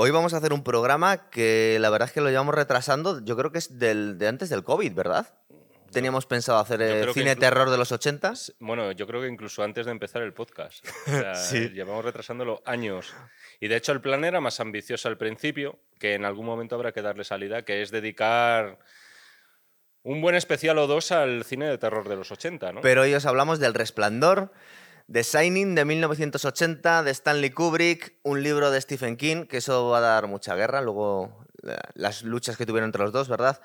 Hoy vamos a hacer un programa que la verdad es que lo llevamos retrasando, yo creo que es del, de antes del COVID, ¿verdad? Teníamos pensado hacer Yo eh, cine terror de los 80. Bueno, yo creo que incluso antes de empezar el podcast. O sea, Sí. Llevamos retrasándolo años. Y de hecho el plan era más ambicioso al principio, que en algún momento habrá que darle salida, que es dedicar un buen especial o dos al cine de terror de los 80, ¿no? Pero hoy os hablamos del Resplandor, de Shining de 1980, de Stanley Kubrick, un libro de Stephen King, que eso va a dar mucha guerra, luego la- las luchas que tuvieron entre los dos, ¿verdad?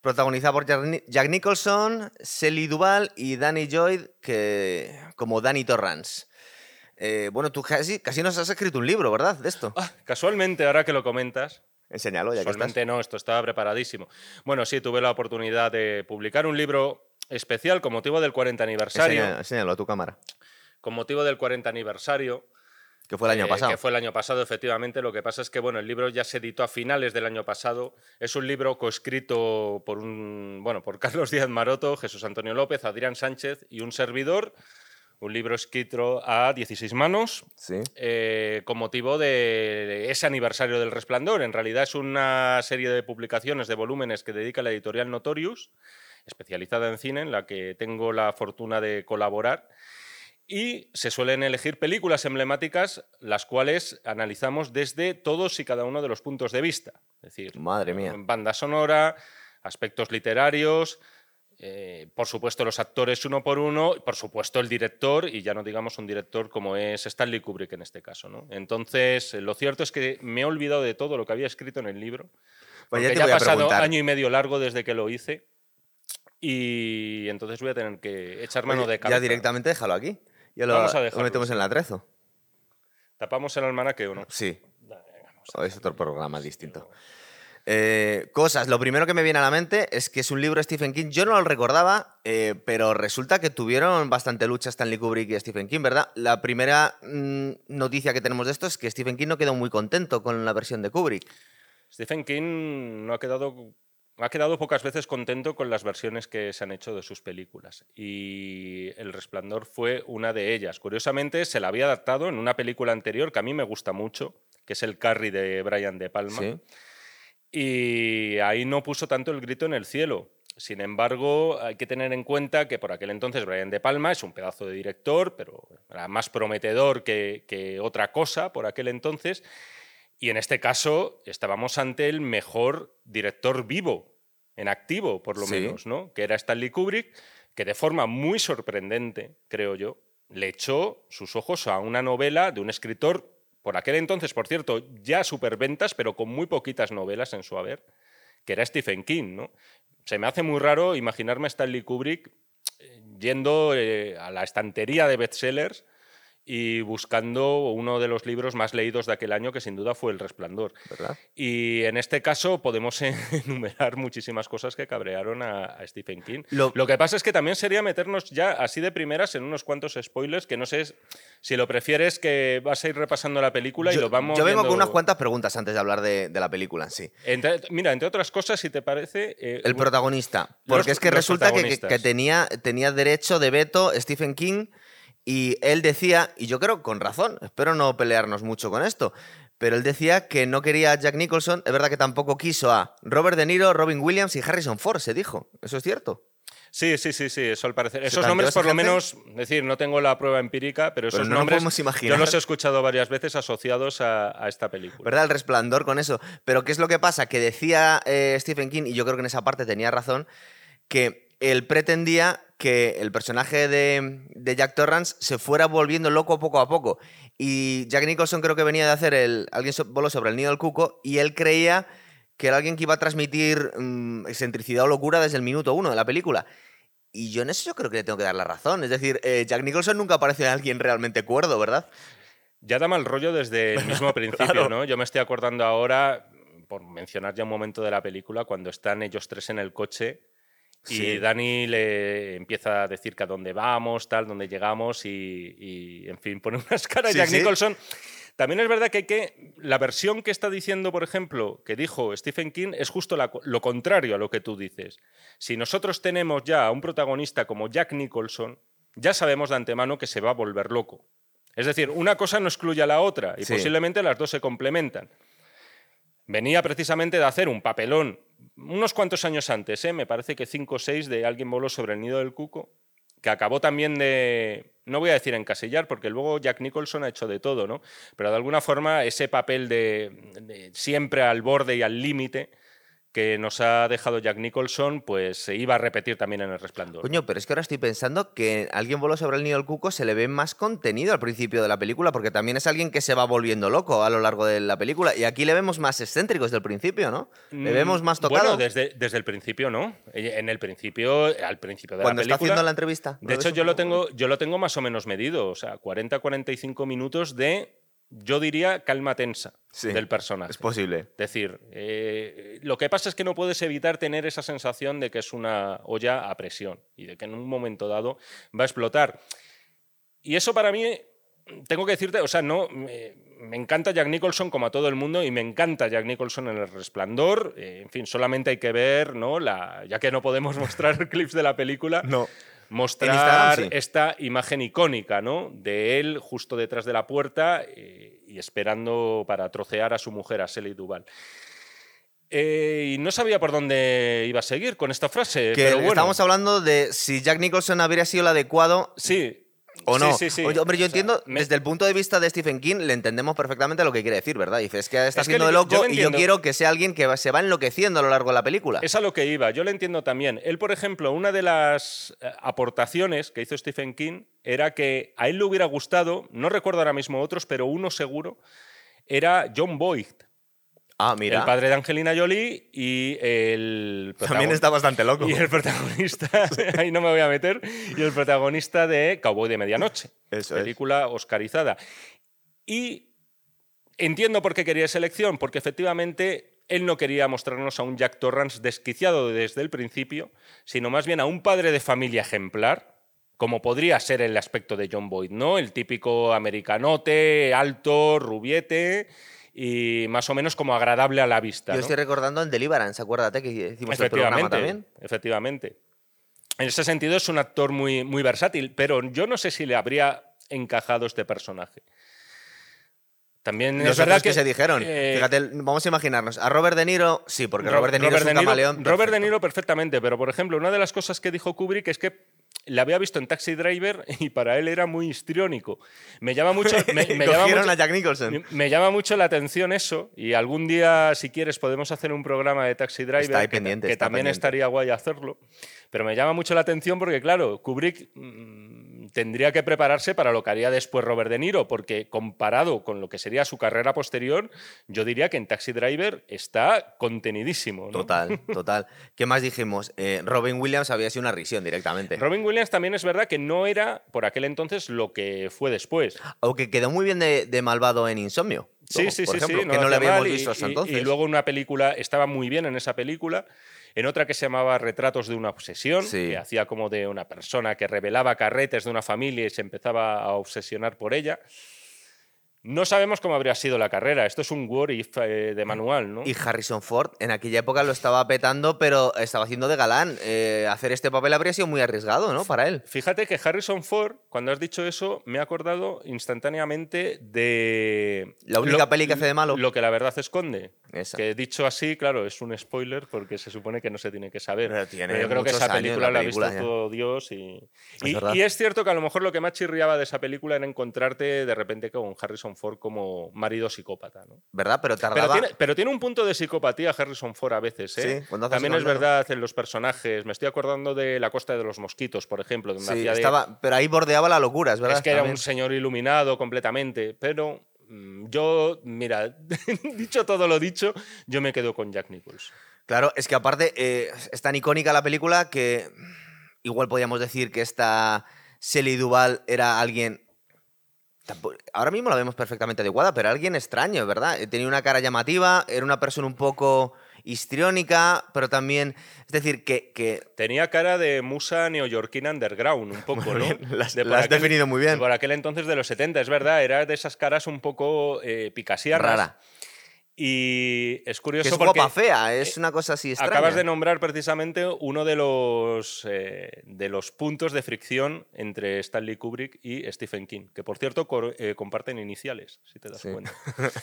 Protagonizada por Jack Ni- Jack Nicholson, Shelley Duvall y Danny Lloyd, que, como Danny Torrance. Eh, bueno, tú casi, casi nos has escrito un libro, ¿verdad? De esto. Ah, casualmente, ahora que lo comentas, Enséñalo, ya que estás. Casualmente no, esto estaba preparadísimo. Bueno, sí, tuve la oportunidad de publicar un libro especial con motivo del 40 aniversario. Enseña- enséñalo a tu cámara, Con motivo del 40 aniversario. que fue el año eh, pasado. Que fue el año pasado, efectivamente. Lo que pasa es que bueno, el libro ya se editó a finales del año pasado. Es un libro coescrito por un bueno, por Carlos Díaz Maroto, Jesús Antonio López, Adrián Sánchez y un servidor. Un libro escrito a 16 manos, Sí. eh, con motivo de ese aniversario del Resplandor. En realidad es una serie de publicaciones, de volúmenes que dedica la editorial Notorious, especializada en cine, en la que tengo la fortuna de colaborar. Y se suelen elegir películas emblemáticas, las cuales analizamos desde todos y cada uno de los puntos de vista. Es decir, Madre mía. banda sonora, aspectos literarios, eh, por supuesto los actores uno por uno, por supuesto el director, y ya no digamos un director como es Stanley Kubrick en este caso. ¿no? Entonces, eh, lo cierto es que me he olvidado de todo lo que había escrito en el libro, Pues ya porque te ya voy ha pasado preguntar. año y medio largo desde que lo hice, y entonces voy a tener que echar mano Oye, de cabeza. Ya directamente déjalo aquí. Ya lo, Vamos a lo dejarlo, metemos en el atrezo. ¿Tapamos el almanaque o no? Sí, o es otro programa distinto. Eh, cosas, lo primero que me viene a la mente es que es un libro de Stephen King. Yo no lo recordaba, eh, pero resulta que tuvieron bastante lucha Stanley Kubrick y Stephen King, ¿verdad? La primera mm, noticia que tenemos de esto es que Stephen King no quedó muy contento con la versión de Kubrick. Stephen King no ha quedado, ha quedado pocas veces contento con las versiones que se han hecho de sus películas. Y El Resplandor fue una de ellas. Curiosamente, se la había adaptado en una película anterior que a mí me gusta mucho, que es El Carrie de Brian De Palma. Sí. Y ahí no puso tanto el grito en el cielo. Sin embargo, hay que tener en cuenta que por aquel entonces Brian De Palma es un pedazo de director, pero era más prometedor que, que otra cosa por aquel entonces. Y en este caso estábamos ante el mejor director vivo, en activo por lo Sí. menos, ¿no? que era Stanley Kubrick, que de forma muy sorprendente, creo yo, le echó sus ojos a una novela de un escritor, por aquel entonces, por cierto, ya superventas, pero con muy poquitas novelas en su haber, que era Stephen King. ¿no? Se me hace muy raro imaginarme a Stanley Kubrick eh, yendo eh, a la estantería de bestsellers y buscando uno de los libros más leídos de aquel año, que sin duda fue El Resplandor. ¿Verdad? Y en este caso podemos enumerar muchísimas cosas que cabrearon a, a Stephen King. Lo- Lo... que pasa es que también sería meternos ya así de primeras en unos cuantos spoilers que no sé si lo prefieres que vas a ir repasando la película y lo vamos yo vengo con viendo- unas cuantas preguntas antes de hablar de, de la película en sí. Entre- mira, entre otras cosas, si te parece... eh, El protagonista. Los- Porque es que resulta que, que- tenía, tenía derecho de veto Stephen King y él decía, y yo creo con razón, espero no pelearnos mucho con esto, pero él decía que no quería a Jack Nicholson, es verdad que tampoco quiso a Robert De Niro, Robin Williams y Harrison Ford, se dijo. ¿Eso es cierto? Sí, sí, sí, sí, eso al parecer. ¿Se Esos nombres, por lo menos, es decir, no tengo la prueba empírica, pero esos Pero no nombres podemos imaginar. yo los he escuchado varias veces asociados a, a esta película. ¿Verdad? El resplandor con eso. Pero ¿qué es lo que pasa? Que decía eh, Stephen King, y yo creo que en esa parte tenía razón, que él pretendía que el personaje de, de Jack Torrance se fuera volviendo loco poco a poco. Y Jack Nicholson creo que venía de hacer el Alguien voló sobre el nido del cuco y él creía que era alguien que iba a transmitir mm, excentricidad o locura desde el minuto uno de la película. Y yo en eso yo creo que le tengo que dar la razón. Es decir, eh, Jack Nicholson nunca parece alguien realmente cuerdo, ¿verdad? Ya da mal rollo desde el mismo principio, Claro. ¿no? Yo me estoy acordando ahora, por mencionar ya un momento de la película, cuando están ellos tres en el coche y Sí. Dani le empieza a decir que a dónde vamos, tal, dónde llegamos y, y, en fin, pone unas caras Sí, Jack sí. Nicholson. También es verdad que, hay que la versión que está diciendo, por ejemplo, que dijo Stephen King, es justo la lo contrario a lo que tú dices. Si nosotros tenemos ya a un protagonista como Jack Nicholson, ya sabemos de antemano que se va a volver loco. Es decir, una cosa no excluye a la otra y posiblemente las dos se complementan. venía precisamente de hacer un papelón unos cuantos años antes, ¿eh? me parece que cinco o seis, de Alguien voló sobre el nido del cuco, que acabó también de, no voy a decir encasillar, porque luego Jack Nicholson ha hecho de todo, ¿no? Pero de alguna forma ese papel de siempre al borde y al límite que nos ha dejado Jack Nicholson, pues se iba a repetir también en El Resplandor. Coño, pero es que ahora estoy pensando que alguien voló sobre el nido del cuco se le ve más contenido al principio de la película, porque también es alguien que se va volviendo loco a lo largo de la película. Y aquí le vemos más excéntrico desde el principio, ¿no? Le Mm, vemos más tocado. Bueno, desde, desde el principio, ¿no? En el principio, al principio de Cuando la está película. haciendo la entrevista. De hecho, yo lo, tengo, yo lo tengo más o menos medido, o sea, 40-45 minutos de, yo diría, calma tensa Sí, del personaje. Es posible. Es decir, eh, lo que pasa es que no puedes evitar tener esa sensación de que es una olla a presión y de que en un momento dado va a explotar. Y eso para mí, tengo que decirte, o sea, no, me, me encanta Jack Nicholson como a todo el mundo y me encanta Jack Nicholson en El Resplandor. Eh, en fin, solamente hay que ver, ¿no? La, ya que no podemos mostrar clips de la película, No. Mostrar sí. esta imagen icónica, ¿no? De él justo detrás de la puerta eh, y esperando para trocear a su mujer, a Shelley Duval. Eh, y no sabía por dónde iba a seguir con esta frase, Que pero bueno. estamos hablando de si Jack Nicholson habría sido el adecuado Sí. O no. sí, sí. Oye, hombre, yo O sea, entiendo, me- desde el punto de vista de Stephen King, le entendemos perfectamente lo que quiere decir, ¿verdad? Dice, es que está Es que yo- loco lo y yo quiero que sea alguien que se va enloqueciendo a lo largo de la película. Es a lo que iba, yo lo entiendo también. Él, por ejemplo, una de las eh, aportaciones que hizo Stephen King era que a él le hubiera gustado, no recuerdo ahora mismo otros, pero uno seguro, era John Boyd, Ah, mira. el padre de Angelina Jolie y el También está bastante loco. Y el protagonista, ahí no me voy a meter, y el protagonista de Cowboy de Medianoche, Eso es. película oscarizada. Y entiendo por qué quería esa elección, porque efectivamente él no quería mostrarnos a un Jack Torrance desquiciado desde el principio, sino más bien a un padre de familia ejemplar, como podría ser el aspecto de John Boyd, ¿no? El típico americanote, alto, rubiete y más o menos como agradable a la vista. Yo ¿no? estoy recordando en Deliverance, acuérdate que hicimos el programa Efectivamente, también. efectivamente. En ese sentido es un actor muy, muy versátil, pero yo no sé si le habría encajado este personaje. También Los es verdad que, se dijeron. eh, Fíjate, vamos a imaginarnos. A Robert De Niro, sí, porque Ro- Robert De Niro es un De Niro- camaleón. Robert De. Niro perfectamente, pero por ejemplo, una de las cosas que dijo Kubrick es que le había visto en Taxi Driver y para él era muy histriónico. Me llama mucho, me, me llama mucho- a Jack Nicholson. me llama mucho la atención eso y algún día, si quieres, podemos hacer un programa de Taxi Driver Está ahí que, pendiente, que está también pendiente. estaría guay hacerlo. Pero me llama mucho la atención porque, claro, Kubrick mm, tendría que prepararse para lo que haría después Robert De Niro, porque comparado con lo que sería su carrera posterior, yo diría que en Taxi Driver está contenidísimo. ¿no? Total, total. ¿Qué más dijimos? Eh, Robin Williams había sido una risión directamente. Robin Williams también es verdad que no era por aquel entonces lo que fue después. Aunque quedó muy bien de, de malvado en Insomnio. Sí, Por sí, sí, ejemplo, sí, que no lo habíamos visto hasta y- entonces. Y luego una película, estaba muy bien en esa película, en otra que se llamaba Retratos de una obsesión, Sí. que hacía como de una persona que revelaba carretes de una familia y se empezaba a obsesionar por ella. No sabemos cómo habría sido la carrera, esto es un what if eh, de manual, ¿no? Y Harrison Ford en aquella época lo estaba petando, pero estaba haciendo de galán. Eh, hacer este papel habría sido muy arriesgado, ¿no? Para él. Fíjate que Harrison Ford, cuando has dicho eso, me ha acordado instantáneamente de... La única peli que hace de malo. Lo que la verdad esconde. Esa. Que dicho así, claro, es un spoiler porque se supone que no se tiene que saber. Pero tiene yo creo que esa película la ha visto ya. todo Dios y... Y, verdad. y es cierto que a lo mejor lo que más chirriaba de esa película era encontrarte de repente con Harrison Ford como marido psicópata, ¿no? ¿Verdad? Pero Pero tardaba. tiene, pero tiene un punto de psicopatía Harrison Ford a veces, ¿eh? Sí, cuando También es verdad en los personajes. Me estoy acordando de La Costa de los Mosquitos, por ejemplo, donde Sí, de- estaba, pero ahí bordeaba la locura, es verdad. es que era un señor iluminado completamente, pero mm, yo, mira, dicho todo lo dicho, yo me quedo con Jack Nicholson. Claro, es que aparte eh, es tan icónica la película que igual podríamos decir que esta Shelley Duval era alguien. Ahora mismo la vemos perfectamente adecuada, pero alguien extraño, ¿verdad? Eh, Tenía una cara llamativa, era una persona un poco histriónica, pero también. Es decir, que. que Tenía cara de musa neoyorquina underground, un poco, ¿no? bien, la has- De la has definido muy bien. Por aquel entonces de los 70, es verdad, era de esas caras un poco eh, rara. Y es curioso Que es porque guapa fea, es una cosa así extraña. acabas de nombrar precisamente uno de los, eh, de los puntos de fricción entre Stanley Kubrick y Stephen King, que por cierto eh, comparten iniciales, si te das Sí. cuenta.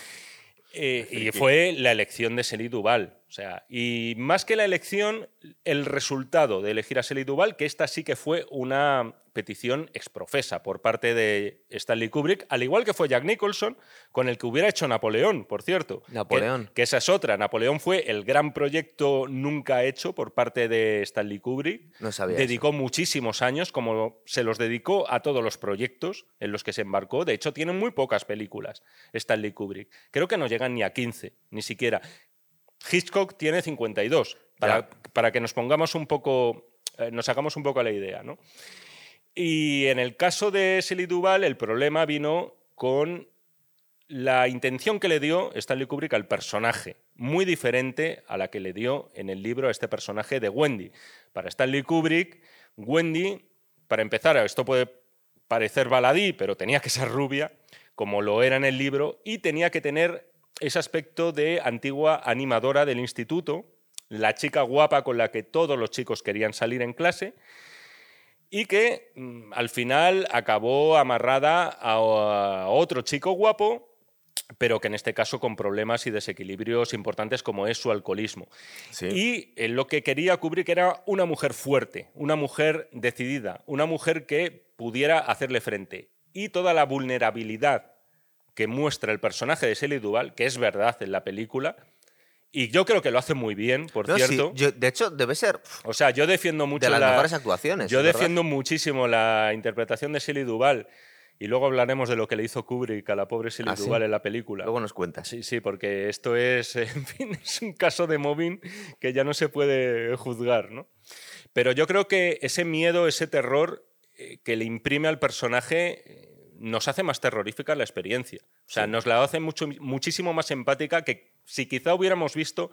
Eh, y fue la elección de Sely Duval. O sea, y más que la elección, el resultado de elegir a Sely Duval, que esta sí que fue una petición exprofesa por parte de Stanley Kubrick, al igual que fue Jack Nicholson, con el que hubiera hecho Napoleón, por cierto. Napoleón. Que, esa es otra. Napoleón fue el gran proyecto nunca hecho por parte de Stanley Kubrick. No sabía. Dedicó muchísimos años, como se los dedicó a todos los proyectos en los que se embarcó. De hecho, tiene muy pocas películas Stanley Kubrick. Creo que no llegan ni a 15, ni siquiera. Hitchcock tiene 52, para, para que nos pongamos un poco, eh, nos hagamos un poco a la idea, ¿no? Y en el caso de Shelley Duval, el problema vino con la intención que le dio Stanley Kubrick al personaje, muy diferente a la que le dio en el libro a este personaje de Wendy. Para Stanley Kubrick, Wendy, para empezar, esto puede parecer baladí, pero tenía que ser rubia, como lo era en el libro, y tenía que tener ese aspecto de antigua animadora del instituto, la chica guapa con la que todos los chicos querían salir en clase, y que mm, al final acabó amarrada a, otro chico guapo pero que en este caso con problemas y desequilibrios importantes como es su alcoholismo. Y eh, lo que quería cubrir que era una mujer fuerte, una mujer decidida, una mujer que pudiera hacerle frente. Y toda la vulnerabilidad que muestra el personaje de Shelley Duval, que es verdad en la película, y yo creo que lo hace muy bien, por cierto. de hecho, debe ser. O sea, yo defiendo mucho. De las mejores actuaciones. Yo defiendo muchísimo la interpretación de Shelley Duvall. Y luego hablaremos de lo que le hizo Kubrick a la pobre Shelley ¿Ah, en la película. Luego nos cuentas. Sí, sí, porque esto es, en fin, es un caso de mobbing que ya no se puede juzgar, ¿no? Pero yo creo que ese miedo, ese terror eh, que le imprime al personaje nos hace más terrorífica la experiencia. O sea, nos la hace mucho, muchísimo más empática que si quizá hubiéramos visto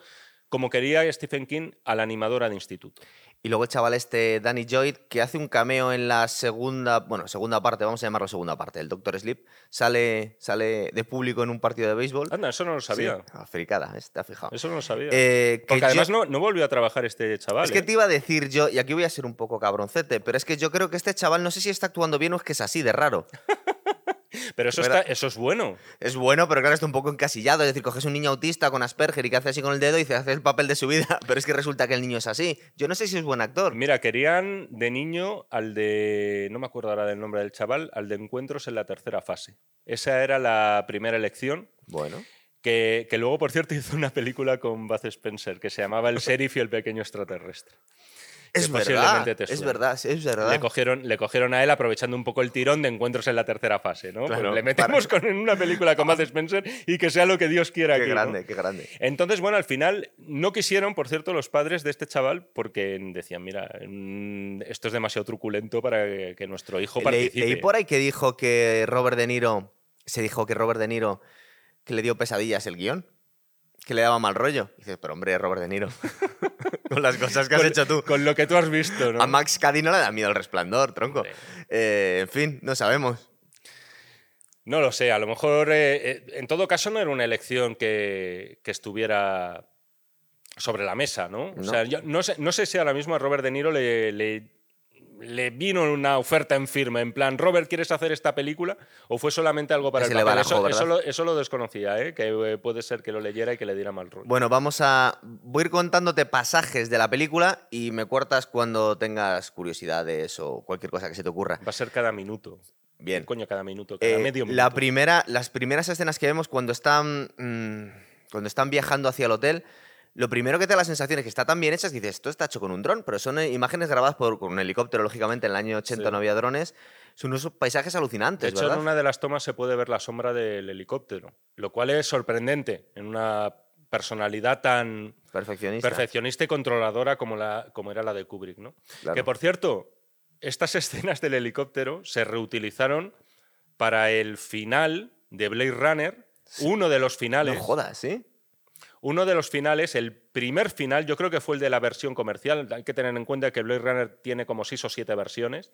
como quería Stephen King a la animadora de instituto. Y luego el chaval este, Danny Lloyd, que hace un cameo en la segunda, bueno, segunda parte, vamos a llamarlo segunda parte, el Doctor Sleep, sale, sale de público en un partido de béisbol. Anda, eso no lo sabía. Sí, africada, te has fijado. Eso no lo sabía. Eh, Porque además no, no, volvió a trabajar este chaval. Es que ¿eh? te iba a decir yo, y aquí voy a ser un poco cabroncete, pero es que yo creo que este chaval no sé si está actuando bien o es que es así de raro. Pero eso, está, eso es bueno. Es bueno, pero claro, está un poco encasillado. Es decir, coges un niño autista con Asperger y que hace así con el dedo y se hace el papel de su vida, pero es que resulta que el niño es así. Yo no sé si es buen actor. Mira, querían de niño al de. No me acuerdo ahora del nombre del chaval, al de encuentros en la tercera fase. Esa era la primera elección. Bueno. Que, que luego, por cierto, hizo una película con Buzz Spencer que se llamaba El sheriff y el pequeño extraterrestre. Es verdad, es verdad, es verdad. Le cogieron, le cogieron a él aprovechando un poco el tirón de encuentros en la tercera fase, ¿no? Pues le metemos con, en una película con Matt Spencer y que sea lo que Dios quiera. Qué grande, qué grande. Entonces, bueno, al final no quisieron, por cierto, los padres de este chaval porque decían, mira, esto es demasiado truculento para que, nuestro hijo participe. Leí por ahí que dijo que Robert De Niro, se dijo que Robert De Niro que le dio pesadillas el guion que le daba mal rollo. Y dices, pero hombre, Robert De Niro. con las cosas que has hecho tú. Con lo que tú has visto, ¿no? A Max Cady no le da miedo el resplandor, tronco. Eh, en fin, no sabemos. No lo sé, a lo mejor, eh, eh, en todo caso, no era una elección que, estuviera sobre la mesa, ¿no? O sea, yo no sé, no sé si ahora mismo a Robert De Niro le le vino una oferta en firme, en plan, Robert, ¿quieres hacer esta película? ¿O fue solamente algo para el papel? eso, lo, desconocía, ¿eh? que eh, puede ser que lo leyera y que le diera mal rollo. Bueno, vamos a... Voy a ir contándote pasajes de la película y me cortas cuando tengas curiosidades o cualquier cosa que se te ocurra. Va a ser cada minuto. Bien. Coño, cada minuto, cada eh, medio minuto. La primera, las primeras escenas que vemos cuando están, mm, cuando están viajando hacia el hotel lo primero que te da la sensación es que está tan bien hecha es que dices, esto está hecho con un dron, pero son eh, imágenes grabadas por, con un helicóptero, lógicamente, en el año 80 no había drones. Son unos paisajes alucinantes. De hecho, en una de las tomas se puede ver la sombra del helicóptero, lo cual es sorprendente en una personalidad tan perfeccionista, perfeccionista y controladora como, la, como era la de Kubrick. ¿no? Que por cierto, estas escenas del helicóptero se reutilizaron para el final de Blade Runner, uno de los finales. No jodas, ¿sí? Uno de los finales, el primer final, yo creo que fue el de la versión comercial. Hay que tener en cuenta que Blade Runner tiene como seis o siete versiones.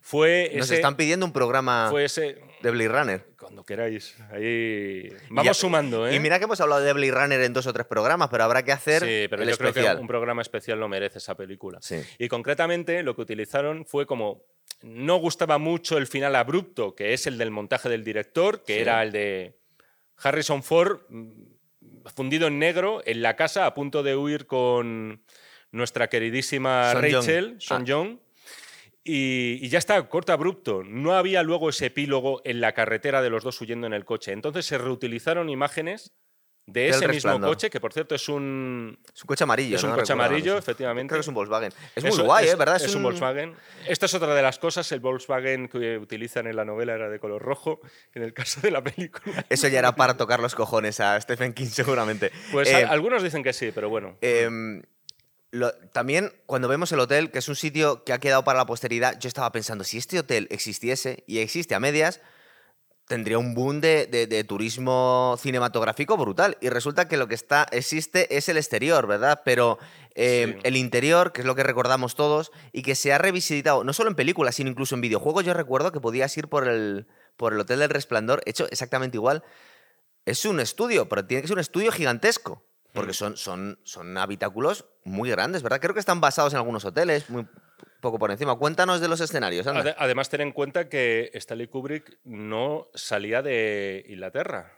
Fue Nos están pidiendo un programa de Blade Runner. Cuando queráis. Ahí vamos sumando, ¿eh? Y mira que hemos hablado de Blade Runner en dos o tres programas, pero habrá que hacer sí, pero yo creo que un programa especial lo merece esa película. Y concretamente lo que utilizaron fue como no gustaba mucho el final abrupto, que es el del montaje del director, que era el de Harrison Ford fundido en negro en la casa a punto de huir con nuestra queridísima Son Rachel, Young. Son Ah. Young. Y, y ya está, corto abrupto. No había luego ese epílogo en la carretera de los dos huyendo en el coche. Entonces se reutilizaron imágenes de ese mismo coche, que por cierto es un, Es un coche amarillo. es un ¿no? coche amarillo, efectivamente. Creo que es un Volkswagen. Es muy guay, es, ¿eh? ¿Verdad? Es, un Volkswagen. Esta es otra de las cosas. El Volkswagen que utilizan en la novela era de color rojo. En el caso de la película. Eso ya era para tocar los cojones a Stephen King, seguramente. Pues Eh, a- algunos dicen que sí, pero bueno. Em, lo- también cuando vemos el hotel, que es un sitio que ha quedado para la posteridad, yo estaba pensando, si este hotel existiese y existe a medias, tendría un boom de, de- de turismo cinematográfico brutal. Y resulta que lo que está existe es el exterior, ¿verdad? Pero Sí. el interior, que es lo que recordamos todos, y que se ha revisitado, no solo en películas, sino incluso en videojuegos, yo recuerdo que podías ir por el, por el Hotel del Resplandor, hecho exactamente igual. Es un estudio, pero tiene que ser un estudio gigantesco. Porque Mm. son, son, son habitáculos muy grandes, ¿verdad? Creo que están basados en algunos hoteles, muy poco por encima. Cuéntanos de los escenarios, anda. Además, ten en cuenta que Stanley Kubrick no salía de Inglaterra,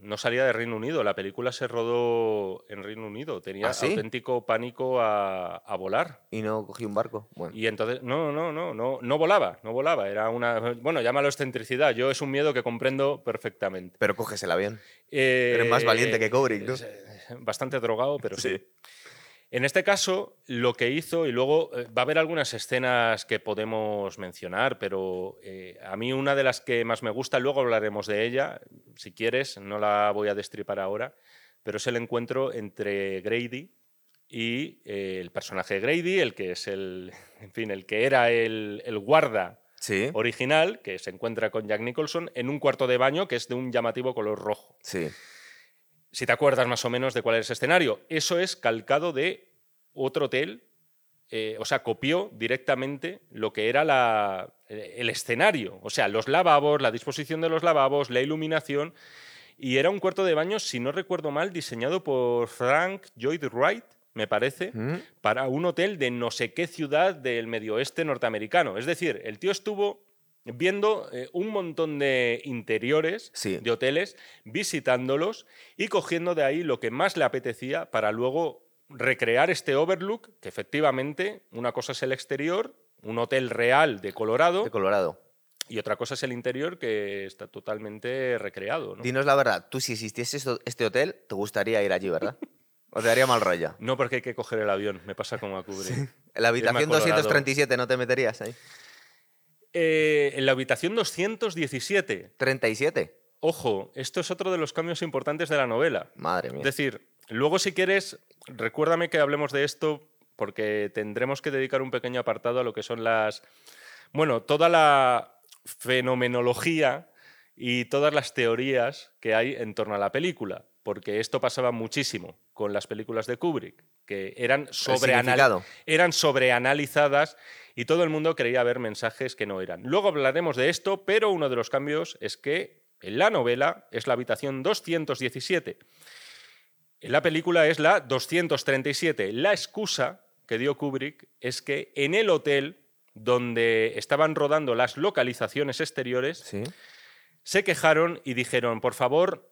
no salía de Reino Unido. La película se rodó en Reino Unido. Tenía ¿Ah, sí? auténtico pánico a, a volar. Y no cogí un barco. Bueno. Y entonces, no, no, no, no, no volaba, no volaba. Era una, bueno, llámalo excentricidad. Yo es un miedo que comprendo perfectamente. Pero coges el avión. Eh, Eres más valiente que Kubrick, ¿no? eh, Bastante drogado, pero sí. Sí. En este caso, lo que hizo, y luego eh, va a haber algunas escenas que podemos mencionar, pero eh, a mí una de las que más me gusta, luego hablaremos de ella, si quieres, no la voy a destripar ahora, pero es el encuentro entre Grady y eh, el personaje de Grady, el que es el, en fin, el que era el, el guarda Sí. original, que se encuentra con Jack Nicholson en un cuarto de baño que es de un llamativo color rojo Sí. Si te acuerdas más o menos de cuál es el escenario. Eso es calcado de otro hotel, eh, o sea, copió directamente lo que era la- eh, el escenario, o sea, los lavabos, la disposición de los lavabos, la iluminación, y era un cuarto de baño, si no recuerdo mal, diseñado por Frank Lloyd Wright, me parece, Mm. para un hotel de no sé qué ciudad del medio oeste norteamericano. Es decir, el tío estuvo viendo eh, un montón de interiores Sí. de hoteles, visitándolos y cogiendo de ahí lo que más le apetecía para luego recrear este overlook, que efectivamente una cosa es el exterior, un hotel real de Colorado, De Colorado. y otra cosa es el interior que está totalmente recreado. ¿no? Dinos la verdad, tú si existiese este hotel, te gustaría ir allí, ¿verdad? ¿O te daría mal rollo? No porque hay que coger el avión, me pasa como a Kubrick. En la habitación Colorado. 237 no te meterías ahí. Eh, en la habitación 217, 37. ojo, esto es otro de los cambios importantes de la novela. Madre Es mía. decir, luego si quieres, recuérdame que hablemos de esto porque tendremos que dedicar un pequeño apartado a lo que son las... Bueno, toda la fenomenología y todas las teorías que hay en torno a la película, porque esto pasaba muchísimo con las películas de Kubrick, que eran, sobreanal- eran sobreanalizadas y todo el mundo creía ver mensajes que no eran. Luego hablaremos de esto, pero uno de los cambios es que en la novela es la habitación 217. En la película es la 237. La excusa que dio Kubrick es que en el hotel donde estaban rodando las localizaciones exteriores, Sí. se quejaron y dijeron, por favor,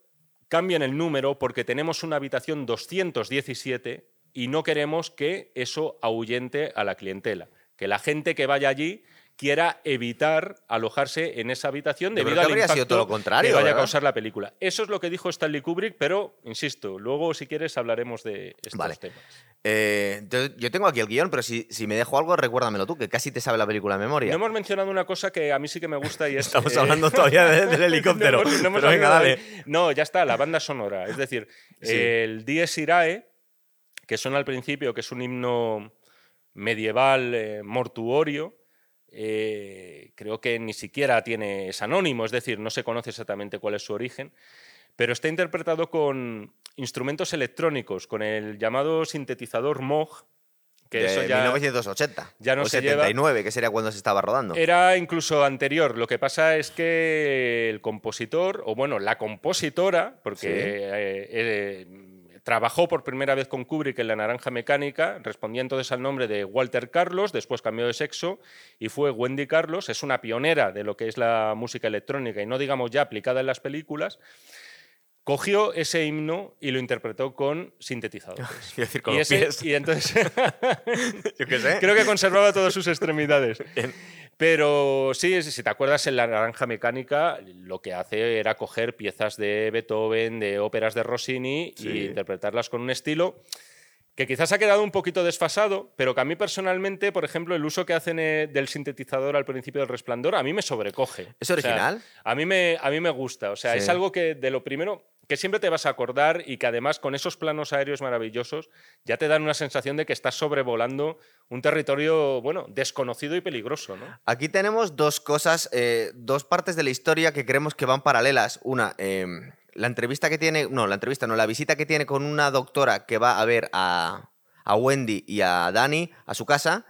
cambien el número porque tenemos una habitación 217 y no queremos que eso ahuyente a la clientela. Que la gente que vaya allí quiera evitar alojarse en esa habitación debido que al impacto sido todo lo contrario, que vaya a causar la película. Eso es lo que dijo Stanley Kubrick, pero, insisto, luego si quieres hablaremos de estos Vale. temas. Eh, yo, tengo aquí el guion, pero si, si me dejo algo, recuérdamelo tú, que casi te sabe la película de memoria. No hemos mencionado una cosa que a mí sí que me gusta y es... Estamos eh, hablando todavía de- del helicóptero. No pero venga, dale. No, ya está, la banda sonora. Es decir, Sí. el Dies Irae, que suena al principio, que es un himno medieval eh, mortuorio, eh, creo que ni siquiera tiene, es anónimo, es decir, no se conoce exactamente cuál es su origen, pero está interpretado con instrumentos electrónicos, con el llamado sintetizador Moog, que de eso ya... 1980. ya no o se lleva. 79, que sería cuando se estaba rodando. Era incluso anterior. Lo que pasa es que el compositor, o bueno, la compositora, porque Sí. eh, eh, trabajó por primera vez con Kubrick en La Naranja Mecánica, respondía entonces al nombre de Walter Carlos, después cambió de sexo y fue Wendy Carlos. Es una pionera de lo que es la música electrónica y no digamos ya aplicada en las películas. cogió ese himno y lo interpretó con sintetizadores. Quiero decir, con y, ese- y entonces Yo qué sé. creo que conservaba todas sus extremidades. Bien. Pero sí, si te acuerdas, en La Naranja Mecánica lo que hace era coger piezas de Beethoven, de óperas de Rossini Sí. y interpretarlas con un estilo que quizás ha quedado un poquito desfasado, pero que a mí personalmente, por ejemplo, el uso que hacen eh, del sintetizador al principio del resplandor, a mí me sobrecoge. ¿Es O sea, original? a, mí me, a mí me gusta. O sea, Sí. es algo que de lo primero que siempre te vas a acordar y que además con esos planos aéreos maravillosos ya te dan una sensación de que estás sobrevolando un territorio, bueno, desconocido y peligroso, ¿no? Aquí tenemos dos cosas, eh, dos partes de la historia que creemos que van paralelas. Una, eh, la entrevista que tiene, no, la entrevista no, la visita que tiene con una doctora que va a ver a, a Wendy y a Dani a su casa,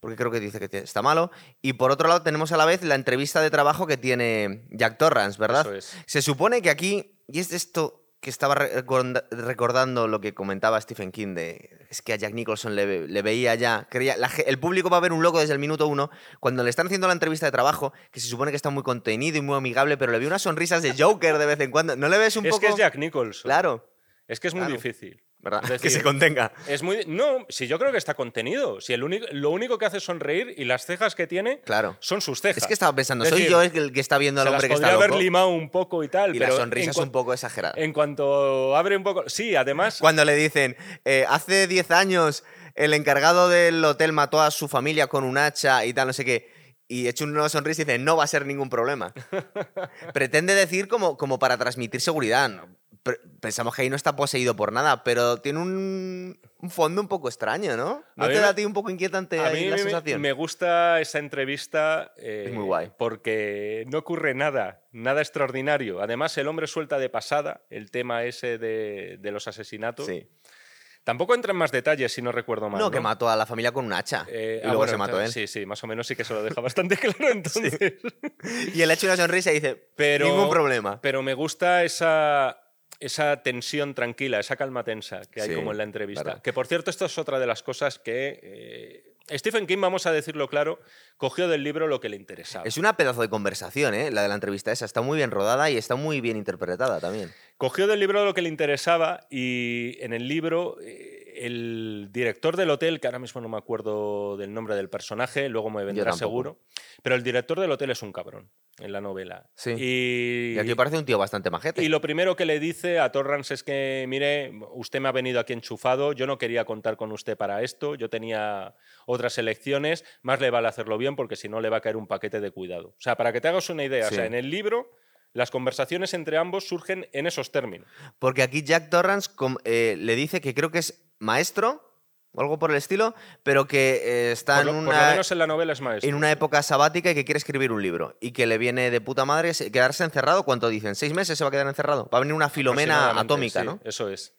porque creo que dice que está malo. Y por otro lado tenemos a la vez la entrevista de trabajo que tiene Jack Torrance, ¿verdad? Eso es. Se supone que aquí, y es esto que estaba recorda- recordando lo que comentaba Stephen King, de, es que a Jack Nicholson le, le veía ya, creía, la el público va a ver un loco desde el minuto uno, cuando le están haciendo la entrevista de trabajo, que se supone que está muy contenido y muy amigable, pero le ve unas sonrisas de Joker de vez en cuando. ¿No le ves un Es poco...? que es Jack Nicholson. Claro, Es que es muy Claro. difícil. que se contenga. Es muy. No, si yo creo que está contenido. Si el único, lo único que hace es sonreír y las cejas que tiene Claro. son sus cejas. Es que estaba pensando, soy decir, yo el que está viendo al hombre que podría está haber loco. limado un poco y tal. Y pero la sonrisa es un poco exagerada. En cuanto abre un poco. Sí, además. Cuando le dicen, eh, hace 10 años el encargado del hotel mató a su familia con un hacha y tal, no sé qué. Y echa una sonrisa y dice, no va a ser ningún problema. Pretende decir como, como para transmitir seguridad. Pensamos que ahí no está poseído por nada, pero tiene un, un fondo un poco extraño, ¿no? ¿No A mí te da a ti un poco inquietante A mí la me- sensación? me gusta esa entrevista eh, Es muy guay. porque no ocurre nada, nada extraordinario. Además, el hombre suelta de pasada el tema ese de, de los asesinatos. Sí. Tampoco entra en más detalles, si no recuerdo mal. No, que mató a la familia con un hacha. Eh, y ah, luego bueno, se mató él. Sí, sí, más o menos sí que se lo deja bastante claro entonces. Y él echa una sonrisa y dice, Pero, ningún problema. Pero me gusta esa, esa tensión tranquila, esa calma tensa que hay Sí, como en la entrevista. Que por cierto, esto es otra de las cosas que eh, Stephen King, vamos a decirlo claro, cogió del libro lo que le interesaba. Es una pedazo de conversación, ¿eh? La de la entrevista esa. Está muy bien rodada y está muy bien interpretada también. Cogió del libro lo que le interesaba y en el libro eh, el director del hotel, que ahora mismo no me acuerdo del nombre del personaje, luego me vendrá seguro, pero el director del hotel es un cabrón en la novela. Sí. Y, Y aquí parece un tío bastante majete. y lo primero que le dice a Torrance es que, mire, usted me ha venido aquí enchufado, yo no quería contar con usted para esto, yo tenía otras elecciones, más le vale hacerlo bien porque si no le va a caer un paquete de cuidado. O sea, para que te hagas una idea, Sí. o sea, en el libro las conversaciones entre ambos surgen en esos términos. Porque aquí Jack Torrance eh, le dice que creo que es maestro o algo por el estilo, pero que eh, está Por lo, en, por lo una, menos en la novela es maestro. en una época sabática y que quiere escribir un libro. Y que le viene de puta madre se- quedarse encerrado. ¿Cuánto dicen? ¿Seis meses se va a quedar encerrado? Va a venir una filomena atómica, sí, ¿no? Eso es.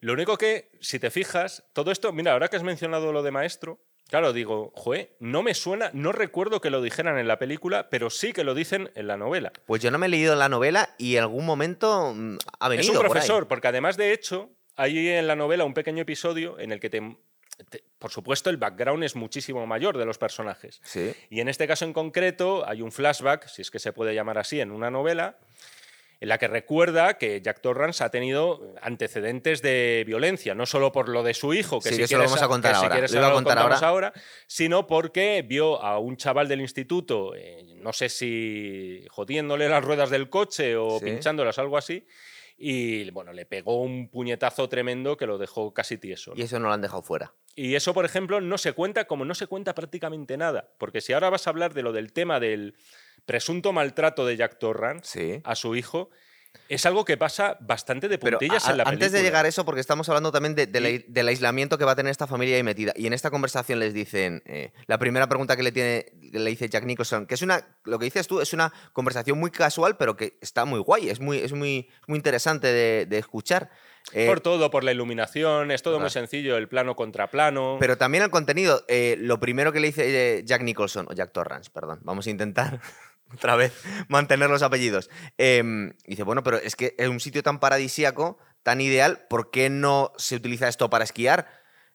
Lo único que, si te fijas, todo esto, mira, ahora que has mencionado lo de maestro, claro, digo, joe, no me suena, no recuerdo que lo dijeran en la película, pero sí que lo dicen en la novela. Pues yo no me he leído la novela y en algún momento mm, ha venido. es un por ahí. profesor, porque además de hecho, hay en la novela un pequeño episodio en el que te, te- por supuesto, el background es muchísimo mayor de los personajes. Sí. Y en este caso en concreto hay un flashback, si es que se puede llamar así, en una novela, en la que recuerda que Jack Torrance ha tenido antecedentes de violencia, no solo por lo de su hijo, que Sí, si que lo vamos a contar que si ahora. quieres Lo ahora contar contamos ahora. sino porque vio a un chaval del instituto, eh, no sé si jodiéndole las ruedas del coche o Sí. pinchándolas, algo así, y bueno, le pegó un puñetazo tremendo que lo dejó casi tieso. ¿no? Y eso no lo han dejado fuera. Y eso, por ejemplo, no se cuenta como no se cuenta prácticamente nada. Porque si ahora vas a hablar de lo del tema del presunto maltrato de Jack Torrance Sí. a su hijo, es algo que pasa bastante de Pero puntillas a- en la antes de película. llegar a eso, porque estamos hablando también de- de la- Y- del aislamiento que va a tener esta familia ahí metida. Y en esta conversación les dicen, eh, la primera pregunta que le, tiene, le dice Jack Nicholson, que es una, lo que dices tú, es una conversación muy casual, pero que está muy guay, es muy, es muy, muy interesante de, de escuchar. Eh, Por todo, por la iluminación, es todo muy sencillo, el plano contra plano. pero también el contenido, eh, lo primero que le dice Jack Nicholson, o Jack Torrance, perdón, vamos a intentar otra vez mantener los apellidos. Em, dice, bueno, pero es que es un sitio tan paradisíaco, tan ideal, ¿por qué no se utiliza esto para esquiar?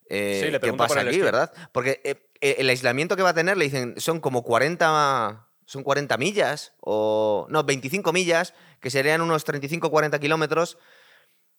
Eh, Sí, le ¿Qué pasa aquí, esquí. verdad? Porque eh, eh, el aislamiento que va a tener, le dicen, son como 40 son 40 millas, o no, 25 millas, que serían unos 35-40 kilómetros.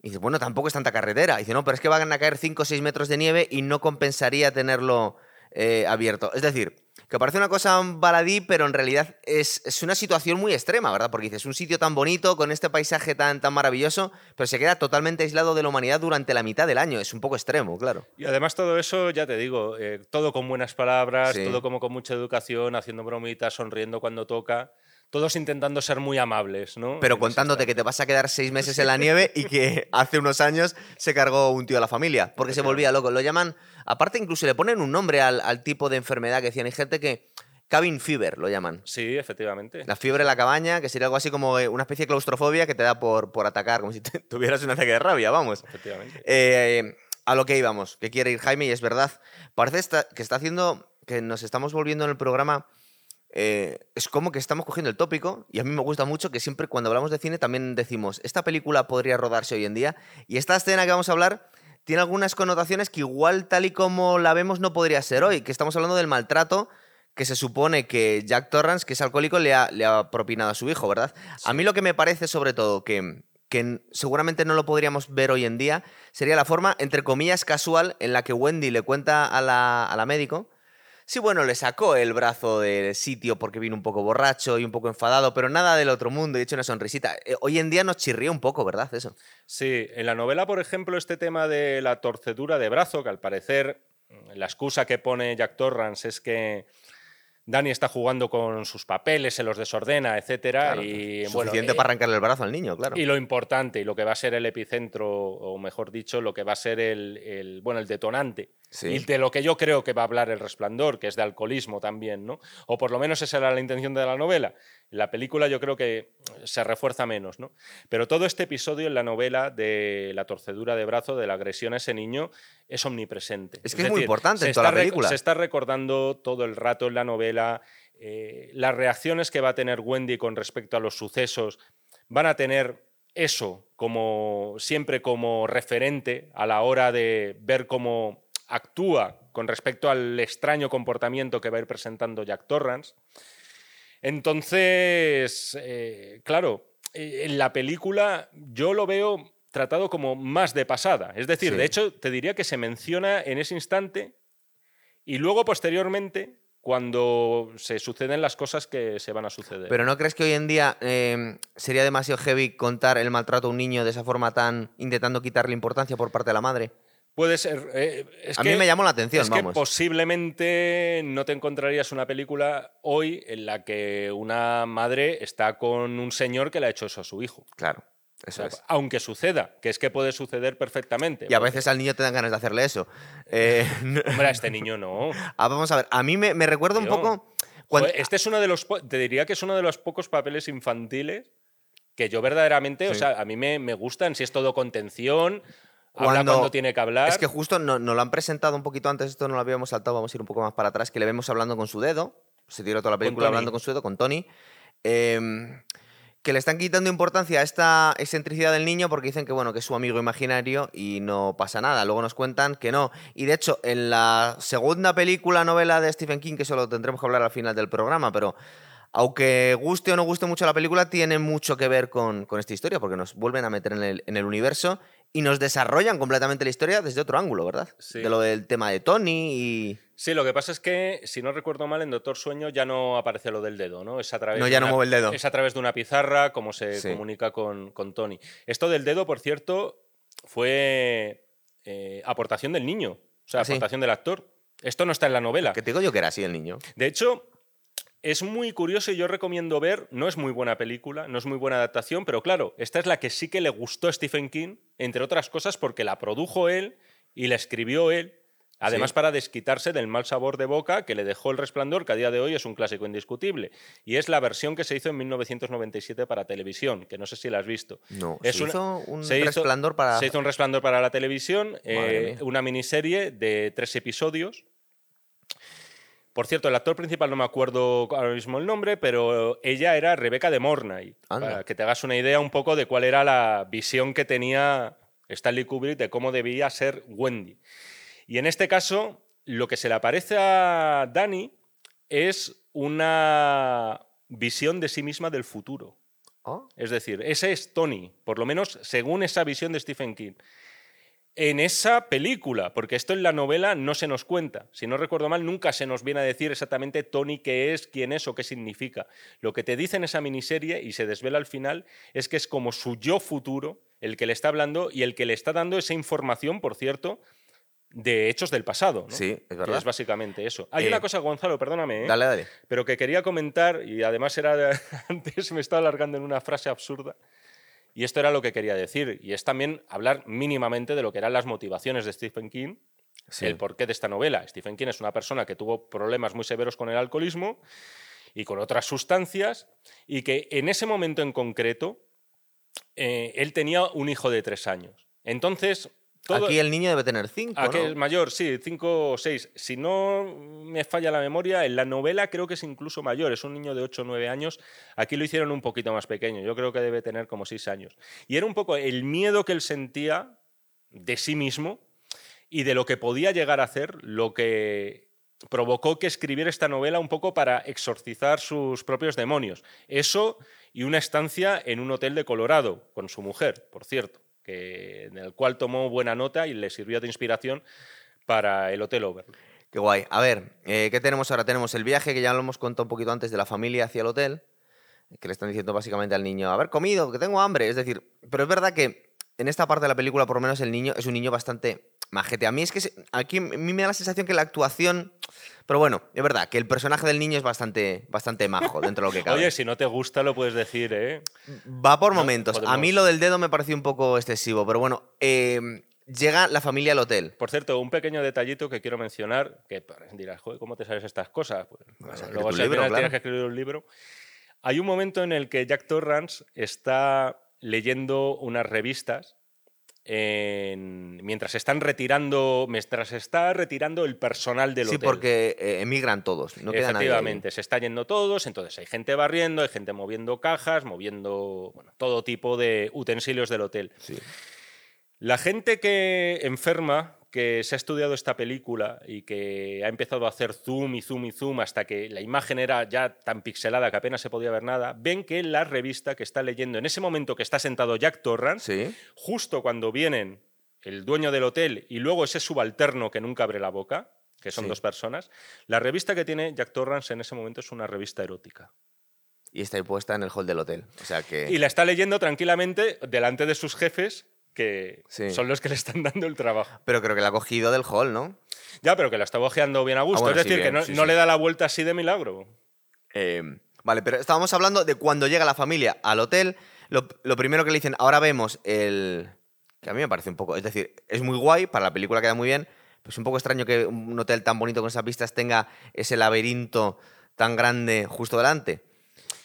Y dice, bueno, tampoco es tanta carretera. Y dice, no, pero es que van a caer 5 o 6 metros de nieve y no compensaría tenerlo eh, abierto. Es decir, que parece una cosa baladí, pero en realidad es, es, una situación muy extrema, ¿verdad? Porque dices, un sitio tan bonito, con este paisaje tan, tan maravilloso, pero se queda totalmente aislado de la humanidad durante la mitad del año. Es un poco extremo, claro. Y además todo eso, ya te digo, eh, todo con buenas palabras, sí. todo como con mucha educación, haciendo bromitas, sonriendo cuando toca todos intentando ser muy amables, ¿no? Pero contándote que te vas a quedar seis meses en la nieve y que hace unos años se cargó un tío a la familia, porque se volvía loco. Lo llaman, aparte incluso le ponen un nombre al, al tipo de enfermedad que decían. Hay gente que, cabin fever lo llaman. Sí, efectivamente. La fiebre en la cabaña, que sería algo así como eh, una especie de claustrofobia que te da por, por atacar, como si te, tuvieras un ataque de rabia, vamos. Efectivamente. Eh, a lo que íbamos, que quiere ir Jaime y es verdad. Parece esta, que está haciendo, que nos estamos volviendo en el programa eh, es como que estamos cogiendo el tópico y a mí me gusta mucho que siempre cuando hablamos de cine también decimos, esta película podría rodarse hoy en día y esta escena que vamos a hablar tiene algunas connotaciones que igual tal y como la vemos no podría ser hoy, que estamos hablando del maltrato que se supone que Jack Torrance, que es alcohólico, le ha, le ha propinado a su hijo, ¿verdad? Sí. A mí lo que me parece sobre todo que, que seguramente no lo podríamos ver hoy en día sería la forma, entre comillas, casual en la que Wendy le cuenta a la, a la médico Sí, bueno, le sacó el brazo del sitio porque vino un poco borracho y un poco enfadado, pero nada del otro mundo, y hecho una sonrisita. Eh, hoy en día nos chirría un poco, ¿verdad? Eso. Sí, en la novela, por ejemplo, este tema de la torcedura de brazo, que al parecer la excusa que pone Jack Torrance es que Dani está jugando con sus papeles, se los desordena, etcétera. Claro, y, suficiente bueno, eh, para arrancarle el brazo al niño, claro. Y lo importante, y lo que va a ser el epicentro, o mejor dicho, lo que va a ser el, el bueno, el detonante. Sí. Y de lo que yo creo que va a hablar el resplandor, que es de alcoholismo también, ¿no? O por lo menos esa era la intención de la novela. La película yo creo que se refuerza menos, ¿no? Pero todo este episodio en la novela de la torcedura de brazo, de la agresión a ese niño, es omnipresente. Es que es, es decir, muy importante en toda la película. Se está recordando todo el rato en la novela eh, las reacciones que va a tener Wendy con respecto a los sucesos. Van a tener eso como siempre como referente a la hora de ver cómo actúa con respecto al extraño comportamiento que va a ir presentando Jack Torrance. Entonces, eh, claro, en la película yo lo veo tratado como más de pasada. Es decir, sí. de hecho, te diría que se menciona en ese instante y luego posteriormente cuando se suceden las cosas que se van a suceder. Pero ¿no crees que hoy en día eh, sería demasiado heavy contar el maltrato a un niño de esa forma tan intentando quitarle importancia por parte de la madre? Puede ser. Eh, es a que, mí me llamó la atención, es vamos. Que posiblemente no te encontrarías una película hoy en la que una madre está con un señor que le ha hecho eso a su hijo. Claro. Eso o sea, es. Aunque suceda, que es que puede suceder perfectamente. Y a veces al niño te dan ganas de hacerle eso. Eh, Hombre, a este niño no. Ah, vamos a ver, a mí me, me recuerda un poco. Cuando... Este es uno de los. Te diría que es uno de los pocos papeles infantiles que yo verdaderamente, sí. o sea, a mí me, me gustan, si es todo contención, cuando, habla cuando tiene que hablar. Es que justo nos no lo han presentado un poquito antes, esto no lo habíamos saltado, vamos a ir un poco más para atrás, que le vemos hablando con su dedo, se tiró toda la película con hablando con su dedo, con Tony. Eh, que le están quitando importancia a esta excentricidad del niño porque dicen que bueno que es su amigo imaginario y no pasa nada. Luego nos cuentan que no. Y de hecho, en la segunda película novela de Stephen King, que eso lo tendremos que hablar al final del programa, pero aunque guste o no guste mucho la película, tiene mucho que ver con, con esta historia, porque nos vuelven a meter en el, en el, universo y nos desarrollan completamente la historia desde otro ángulo, ¿verdad? Sí. De lo del tema de Tony y... Sí, lo que pasa es que, si no recuerdo mal, en Doctor Sueño ya no aparece lo del dedo, ¿no? Es a través no, ya no una, mueve el dedo. Es a través de una pizarra como se sí. comunica con, con, Tony. Esto del dedo, por cierto, fue eh, aportación del niño, o sea, ¿Ah, aportación del actor. Esto no está en la novela. Que te digo yo que era así el niño. De hecho, es muy curioso y yo recomiendo ver, no es muy buena película, no es muy buena adaptación, pero claro, esta es la que sí que le gustó a Stephen King, entre otras cosas porque la produjo él y la escribió él, además sí. para desquitarse del mal sabor de boca que le dejó El Resplandor, que a día de hoy es un clásico indiscutible. Y es la versión que se hizo en 1997 para televisión, que no sé si la has visto. No, es se una, hizo un se resplandor hizo, para... Se hizo un Resplandor para la televisión, eh, una miniserie de tres episodios por cierto, el actor principal no me acuerdo ahora mismo el nombre, pero ella era Rebeca de Mornay. Anda. Para que te hagas una idea un poco de cuál era la visión que tenía Stanley Kubrick de cómo debía ser Wendy. Y en este caso, lo que se le aparece a Dani es una, visión de sí misma del futuro. Oh, Es decir, ese es Tony, por lo menos según esa visión de Stephen King. En esa película, porque esto en la novela no se nos cuenta. Si no recuerdo mal, nunca se nos viene a decir exactamente Tony qué es, quién es o qué significa. Lo que te dice en esa miniserie y se desvela al final es que es como su yo futuro el que le está hablando y el que le está dando esa información, por cierto, de hechos del pasado. ¿no? Sí, es Que verdad. es básicamente eso. Hay Eh, una cosa, Gonzalo, perdóname, ¿eh? Dale, dale. pero que quería comentar, y además era antes me estaba alargando en una frase absurda, y esto era lo que quería decir, y es también hablar mínimamente de lo que eran las motivaciones de Stephen King, Sí. el porqué de esta novela. Stephen King es una persona que tuvo problemas muy severos con el alcoholismo y con otras sustancias, y que en ese momento en concreto, eh, él tenía un hijo de tres años. Entonces, todo, Aquí el niño debe tener cinco, ¿A qué ¿no? es mayor? Sí, cinco o seis. Si no me falla la memoria, en la novela creo que es incluso mayor, es un niño de 8 o 9 años. Aquí lo hicieron un poquito más pequeño, yo creo que debe tener como 6 años. Y era un poco el miedo que él sentía de sí mismo y de lo que podía llegar a hacer, lo que provocó que escribiera esta novela un poco para exorcizar sus propios demonios. Eso y una estancia en un hotel de Colorado con su mujer, por cierto, que, en el cual tomó buena nota y le sirvió de inspiración para el Hotel Overlook. Qué guay. A ver, eh, ¿qué tenemos ahora? Tenemos el viaje, que ya lo hemos contado un poquito antes, de la familia hacia el hotel, que le están diciendo básicamente al niño, haber comido, que tengo hambre. Es decir, pero es verdad que en esta parte de la película, por lo menos, el niño es un niño bastante majete. A mí es que aquí a mí me da la sensación que la actuación... Pero bueno, es verdad que el personaje del niño es bastante, bastante majo dentro de lo que cabe. Oye, si no te gusta lo puedes decir, ¿eh? Va por No, momentos. A mí lo del dedo me pareció un poco excesivo, pero bueno, eh, llega la familia al hotel. Por cierto, un pequeño detallito que quiero mencionar, que dirás, joder, ¿cómo te sabes estas cosas? Pues, luego si al libro, final claro. tienes que escribir un libro. Hay un momento en el que Jack Torrance está leyendo unas revistas en- mientras están retirando, mientras está retirando el personal del Sí, hotel. porque eh, emigran todos, no queda nadie. ahí. Efectivamente, se está yendo todos, entonces hay gente barriendo, hay gente moviendo cajas, moviendo bueno, todo tipo de utensilios del hotel. Sí. La gente que enferma, que se ha estudiado esta película y que ha empezado a hacer zoom y zoom y zoom hasta que la imagen era ya tan pixelada que apenas se podía ver nada, ven que la revista que está leyendo en ese momento que está sentado Jack Torrance, Sí. justo cuando vienen el dueño del hotel y luego ese subalterno que nunca abre la boca, que son Sí. dos personas, la revista que tiene Jack Torrance en ese momento es una revista erótica. Y está ahí puesta en el hall del hotel. O sea que. Y la está leyendo tranquilamente delante de sus jefes, que Sí. son los que le están dando el trabajo. Pero creo que la ha cogido del hall, ¿no? Ya, pero que la está bojeando bien a gusto. Ah, bueno, es sí, decir, que no, sí, no sí. le da la vuelta así de milagro. Eh, vale, pero estábamos hablando de cuando llega la familia al hotel. Lo, lo primero que le dicen, ahora vemos el. Que a mí me parece un poco. Es decir, es muy guay, para la película queda muy bien. Pero es un poco extraño que un hotel tan bonito con esas vistas tenga ese laberinto tan grande justo delante.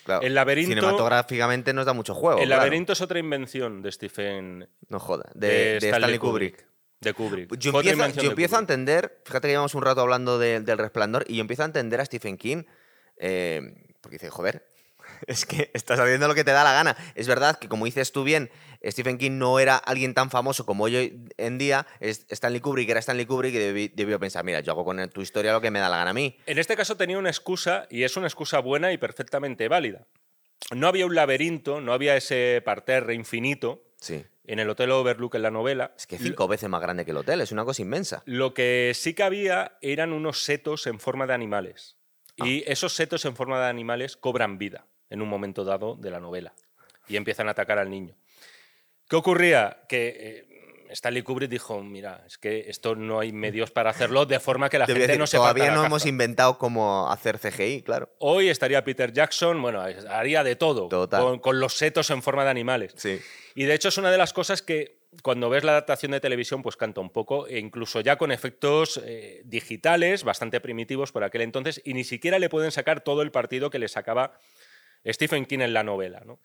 Claro, El laberinto- Cinematográficamente nos da mucho juego. el claro. laberinto es otra invención de Stephen No joda. De, de de Stanley Kubrick. De Kubrick. Yo otra empiezo, yo empiezo a entender, fíjate que llevamos un rato hablando de- del resplandor, y yo empiezo a entender a Stephen King, eh, porque dice, joder, es que estás haciendo lo que te da la gana. Es verdad que, como dices tú bien, Stephen King no era alguien tan famoso como hoy en día, Stanley Kubrick era Stanley Kubrick y debi- debió pensar, mira, yo hago con tu historia lo que me da la gana a mí. En este caso tenía una excusa y es una excusa buena y perfectamente válida. No había un laberinto, no había ese parterre infinito Sí. en el Hotel Overlook en la novela. Es que cinco veces más grande que el hotel, es una cosa inmensa. Lo que sí que había eran unos setos en forma de animales. Ah. Y esos setos en forma de animales cobran vida en un momento dado de la novela. Y empiezan a atacar al niño. ¿Qué ocurría? Que eh, Stanley Kubrick dijo, mira, es que esto no hay medios para hacerlo de forma que la Te gente decir, no se todavía no hemos caza". inventado cómo hacer CGI, claro. Hoy estaría Peter Jackson, bueno, haría de todo, Total. con, con los setos en forma de animales. Sí. Y de hecho es una de las cosas que cuando ves la adaptación de televisión pues canta un poco, e incluso ya con efectos eh, digitales bastante primitivos por aquel entonces, y ni siquiera le pueden sacar todo el partido que le sacaba Stephen King en la novela. ¿no?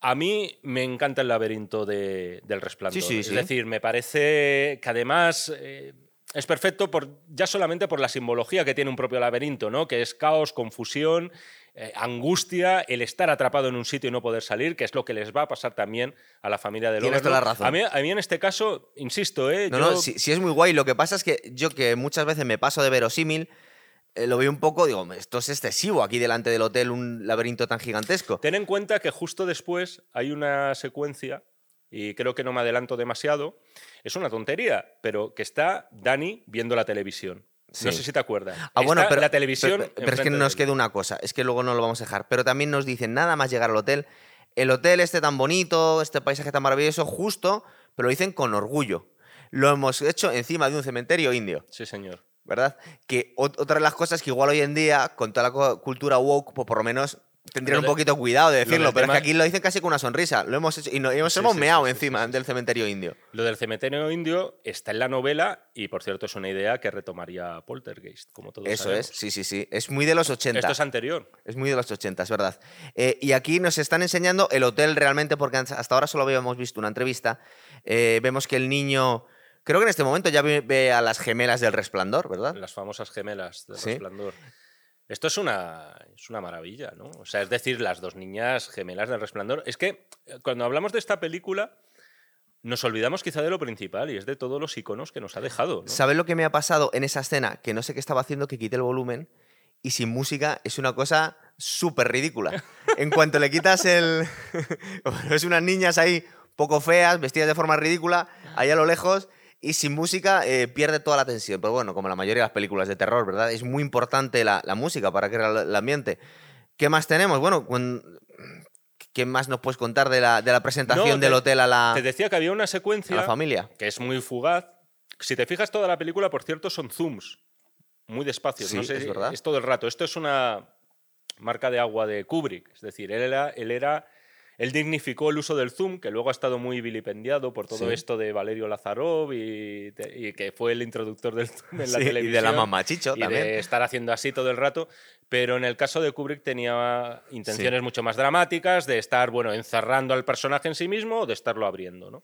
A mí me encanta el laberinto de- del resplandor. Sí, sí, es sí. decir, me parece que además eh, es perfecto por, ya solamente por la simbología que tiene un propio laberinto, ¿no? que es caos, confusión, eh, angustia, el estar atrapado en un sitio y no poder salir, que es lo que les va a pasar también a la familia de Tienes toda la razón. A mí, a mí en este caso, insisto, ¿eh? No, yo- no, sí, sí es muy guay. Lo que pasa es que yo que muchas veces me paso de verosímil, eh, lo veo un poco, digo, esto es excesivo aquí delante del hotel, un laberinto tan gigantesco. Ten en cuenta que justo después hay una secuencia, y creo que no me adelanto demasiado, es una tontería, pero que está Dani viendo la televisión. Sí. No sé si te acuerdas. Ah, bueno, pero, la televisión. pero, pero es que nos queda una cosa, es que luego no lo vamos a dejar. Pero también nos dicen nada más llegar al hotel. El hotel este tan bonito, este paisaje tan maravilloso, justo, pero lo dicen con orgullo. Lo hemos hecho encima de un cementerio indio, Sí, señor. ¿Verdad? Que ot- otra de las cosas que igual hoy en día, con toda la cultura woke, pues por lo menos tendrían un poquito cuidado de lo decirlo, pero es que aquí lo dicen casi con una sonrisa. Lo hemos hecho y, no- y nos Sí, hemos sí, meado sí, encima del cementerio indio. Lo del cementerio indio está en la novela y, por cierto, es una idea que retomaría Poltergeist, como todos Eso sabemos. es, sí, sí, sí. Es muy de los 80. Esto es anterior. Es muy de los 80, es verdad. Eh, y aquí nos están enseñando el hotel realmente, porque hasta ahora solo habíamos visto una entrevista. Eh, vemos que el niño, creo que en este momento ya ve, ve a las gemelas del resplandor, ¿verdad? Las famosas gemelas del Sí. resplandor. Esto es una, es una maravilla, ¿no? O sea, es decir, las dos niñas gemelas del resplandor. Es que eh, cuando hablamos de esta película, nos olvidamos quizá de lo principal y es de todos los iconos que nos ha dejado. ¿no? ¿Sabes lo que me ha pasado en esa escena? Que no sé qué estaba haciendo, que quité el volumen y sin música es una cosa súper ridícula. En cuanto le quitas el... es unas niñas ahí poco feas, vestidas de forma ridícula, ahí a lo lejos, y sin música eh, pierde toda la tensión. Pero bueno, como la mayoría de las películas de terror, ¿verdad? Es muy importante la, la música para crear el- ambiente. ¿Qué más tenemos? Bueno, cuan- ¿qué más nos puedes contar de la, de la presentación No, te- del hotel a la, Te decía que había una a secuencia la familia? que es muy fugaz. Si te fijas, toda la película, por cierto, son zooms. Muy despacios. Sí, no sé es verdad. es todo el rato. Esto es una marca de agua de Kubrick. Es decir, él era, él era. Él dignificó el uso del zoom, que luego ha estado muy vilipendiado por todo Sí. esto de Valerio Lazarov y, que fue el introductor del zoom en la Sí, televisión. y de la mamachicho y también. de estar haciendo así todo el rato. Pero en el caso de Kubrick tenía intenciones mucho más dramáticas, de estar, bueno, encerrando al personaje en sí mismo o de estarlo abriendo, ¿no?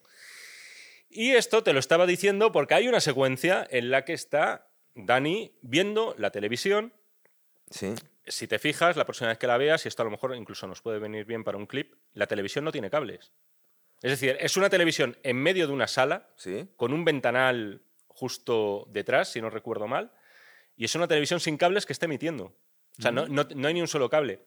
Y esto te lo estaba diciendo porque hay una secuencia en la que está Dani viendo la televisión. Sí. Si te fijas, la próxima vez que la veas, y esto a lo mejor incluso nos puede venir bien para un clip, la televisión no tiene cables. Es decir, es una televisión en medio de una sala, Sí. con un ventanal justo detrás, si no recuerdo mal, y es una televisión sin cables que está emitiendo. O sea, no, no- no hay ni un solo cable.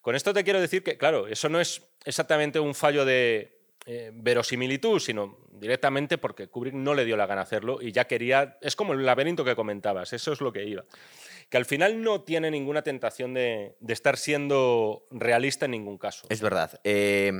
Con esto te quiero decir que, claro, eso no es exactamente un fallo de eh, verosimilitud, sino directamente porque Kubrick no le dio la gana hacerlo y ya quería. Es como el laberinto que comentabas, eso es lo que iba. Que al final no tiene ninguna tentación de, de estar siendo realista en ningún caso. Es verdad. Eh,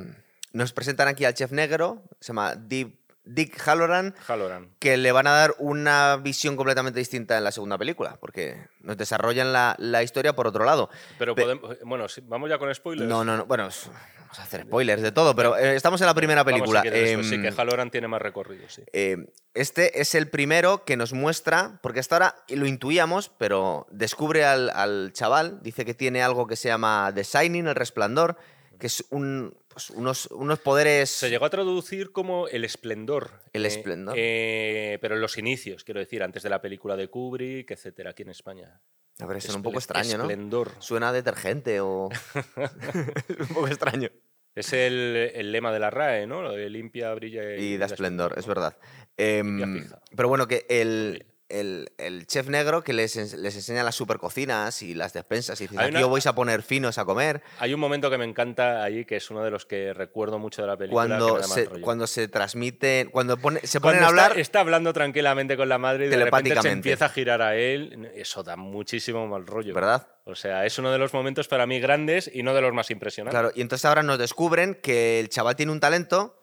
nos presentan aquí al chef negro, se llama Dick, Dick Halloran, Halloran. que le van a dar una visión completamente distinta en la segunda película, porque nos desarrollan la, la historia por otro lado. Pero Pe- podemos, bueno, vamos ya con spoilers. No, no, no. Bueno, vamos a hacer spoilers de todo, pero eh, estamos en la primera Vamos, película. pues sí, Em, que Halloran tiene más recorrido, sí. Eh, este es el primero que nos muestra, porque hasta ahora lo intuíamos, pero descubre al, al chaval, dice que tiene algo que se llama The Shining, el resplandor, que es un, pues, unos, unos poderes... Se llegó a traducir como el esplendor. El eh, esplendor. eh, pero en los inicios, quiero decir, antes de la película de Kubrick, etcétera, aquí en España. A ver, suena un poco extraño, ¿no? Suena detergente o... un poco extraño. Es el, el lema de la RAE, ¿no? Lo de limpia, brilla Y da esplendor, es verdad. Em, pero bueno, que el, el, el chef negro que les, ens- les enseña las supercocinas y las despensas y dice, aquí una- os vais a poner finos a comer. Hay un momento que me encanta ahí, que es uno de los que recuerdo mucho de la película. Cuando se, cuando se transmiten, cuando pone- se Cuando ponen a está- hablar, Está, hablando tranquilamente con la madre y de repente se empieza a girar a él. Eso da muchísimo mal rollo. ¿verdad? O sea, es uno de los momentos para mí grandes y no de los más impresionantes. Claro, y entonces ahora nos descubren que el chaval tiene un talento,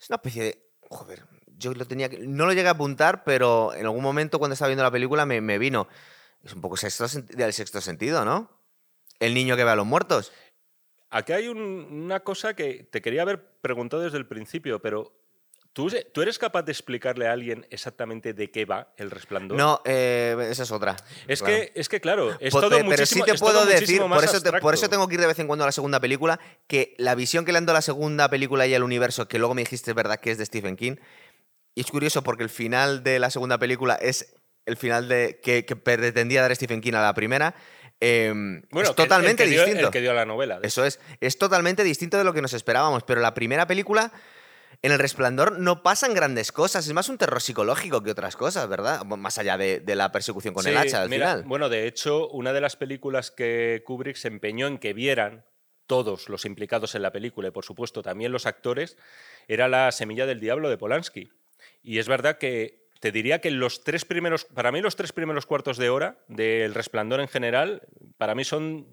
es una especie de... Joder, yo lo tenía que... No lo llegué a apuntar, pero en algún momento cuando estaba viendo la película me, me vino. Es un poco sexto, del sexto sentido, ¿no? El niño que ve a los muertos. Aquí hay un- una cosa que te quería haber preguntado desde el principio, pero ¿tú, tú eres capaz de explicarle a alguien exactamente de qué va el resplandor? No, eh, esa es otra. Es, claro. que, es que, claro, es Po- todo pe- pero muchísimo sí te puedo decir, por eso, te- por eso tengo que ir de vez en cuando a la segunda película, que la visión que le ando a la segunda película y al universo, que luego me dijiste es verdad que es de Stephen King, y es curioso porque el final de la segunda película es el final de, que, que pretendía dar Stephen King a la primera. eh, Bueno, es el- totalmente el que dio- distinto. El que dio la novela. Eso es, es totalmente distinto de lo que nos esperábamos, pero la primera película En el resplandor no pasan grandes cosas, es más un terror psicológico que otras cosas, ¿verdad? Más allá de, la persecución con el hacha al final. Bueno, de hecho, una de las películas que Kubrick se empeñó en que vieran todos los implicados en la película y por supuesto también los actores, era La Semilla del Diablo de Polanski. Y es verdad que te diría que los tres primeros, para mí los tres primeros cuartos de hora del Resplandor en general, para mí son,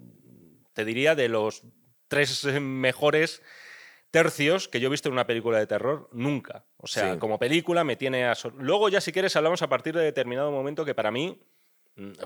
te diría, de los tres mejores tercios que yo he visto en una película de terror nunca. O sea, como película me tiene... A... Luego ya si quieres hablamos a partir de determinado momento que para mí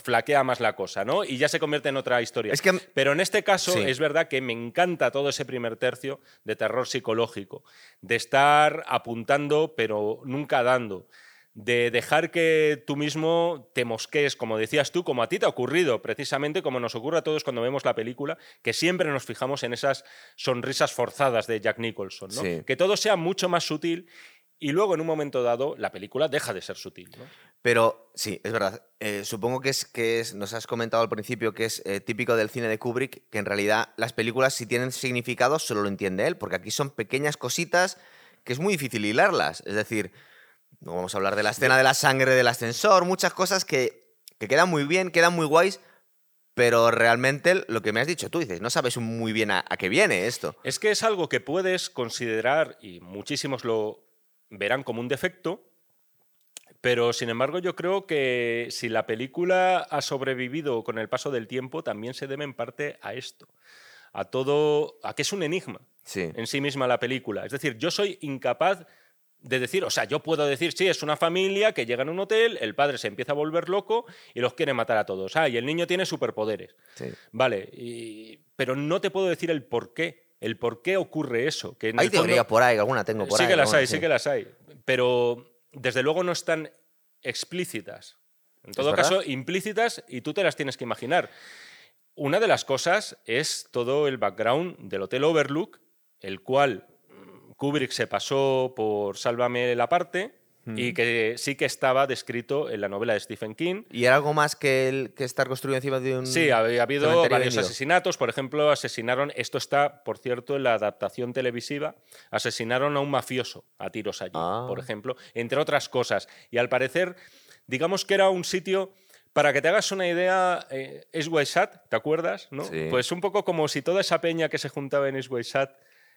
flaquea más la cosa, ¿no? Y ya se convierte en otra historia. Es que... Pero en este caso es verdad que me encanta todo ese primer tercio de terror psicológico, de estar apuntando pero nunca dando de dejar que tú mismo te mosquees, como decías tú, como a ti te ha ocurrido, precisamente como nos ocurre a todos cuando vemos la película, que siempre nos fijamos en esas sonrisas forzadas de Jack Nicholson, ¿no? que todo sea mucho más sutil y luego en un momento dado la película deja de ser sutil. Pero sí, es verdad. Eh, supongo que es que es, nos has comentado al principio que es eh, típico del cine de Kubrick, que en realidad las películas si tienen significado solo lo entiende él, porque aquí son pequeñas cositas que es muy difícil hilarlas. Es decir, no vamos a hablar de la escena de la sangre del ascensor, muchas cosas que, quedan muy bien, quedan muy guays, pero realmente lo que me has dicho tú dices, no sabes muy bien a, qué viene esto. Es que es algo que puedes considerar, y muchísimos lo verán como un defecto, pero sin embargo yo creo que si la película ha sobrevivido con el paso del tiempo, también se debe en parte a esto, a todo, a que es un enigma en sí misma la película. Es decir, yo soy incapaz de decir, o sea, yo puedo decir, sí, es una familia que llega en un hotel, el padre se empieza a volver loco y los quiere matar a todos. Ah, y el niño tiene superpoderes. Vale, pero no te puedo decir el por qué. El por qué ocurre eso. Que hay teoría por ahí, alguna tengo por sí ahí. Que las hay, sí. que las hay. Pero desde luego no están explícitas. En todo caso, implícitas y tú te las tienes que imaginar. Una de las cosas es todo el background del Hotel Overlook, el cual Kubrick se pasó por Sálvame la parte y que sí que estaba descrito en la novela de Stephen King. ¿Y era algo más que, el, que estar construido encima de un... Sí, había habido varios asesinatos. Por ejemplo, asesinaron, esto está, por cierto, en la adaptación televisiva, asesinaron a un mafioso a tiros allí, ah. por ejemplo, entre otras cosas. Y al parecer, digamos que era un sitio... Para que te hagas una idea, eh, es ¿te acuerdas? ¿no? Pues un poco como si toda esa peña que se juntaba en Eswaysat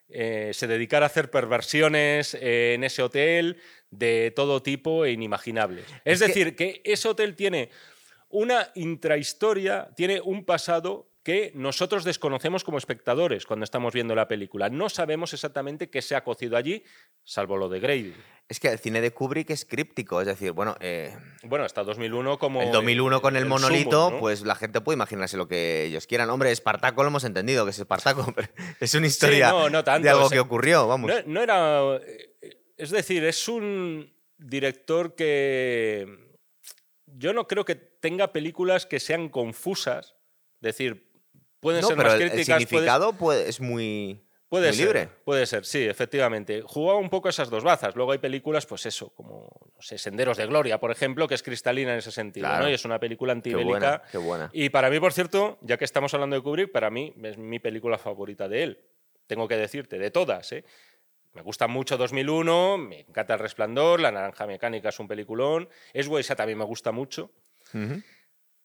eh, se dedicara a hacer perversiones en ese hotel de todo tipo e inimaginables. Es, decir, que... ese hotel tiene una intrahistoria, tiene un pasado que nosotros desconocemos como espectadores cuando estamos viendo la película. No sabemos exactamente qué se ha cocido allí, salvo lo de Grady. Es que el cine de Kubrick es críptico, es decir, bueno... Eh, bueno, hasta 2001 como... El 2001 con el, monolito, pues la gente puede imaginarse lo que ellos quieran. Hombre, Espartaco lo hemos entendido, que es Espartaco, es una historia de algo que ocurrió, vamos. No, era... Eh, es decir, es un director que... Yo no creo que tenga películas que sean confusas, es decir, pueden ser más críticas... El significado es muy... Puede ser, libre. Puede ser, sí, efectivamente. Jugaba un poco esas dos bazas. Luego hay películas, pues eso, como, no sé, Senderos de Gloria, por ejemplo, que es cristalina en ese sentido, ¿no? Y es una película antibélica. Qué buena, Y para mí, por cierto, ya que estamos hablando de Kubrick, para mí es mi película favorita de él. Tengo que decirte, de todas, ¿eh? Me gusta mucho 2001, me encanta El Resplandor, La Naranja Mecánica es un peliculón, Es esa también me gusta mucho.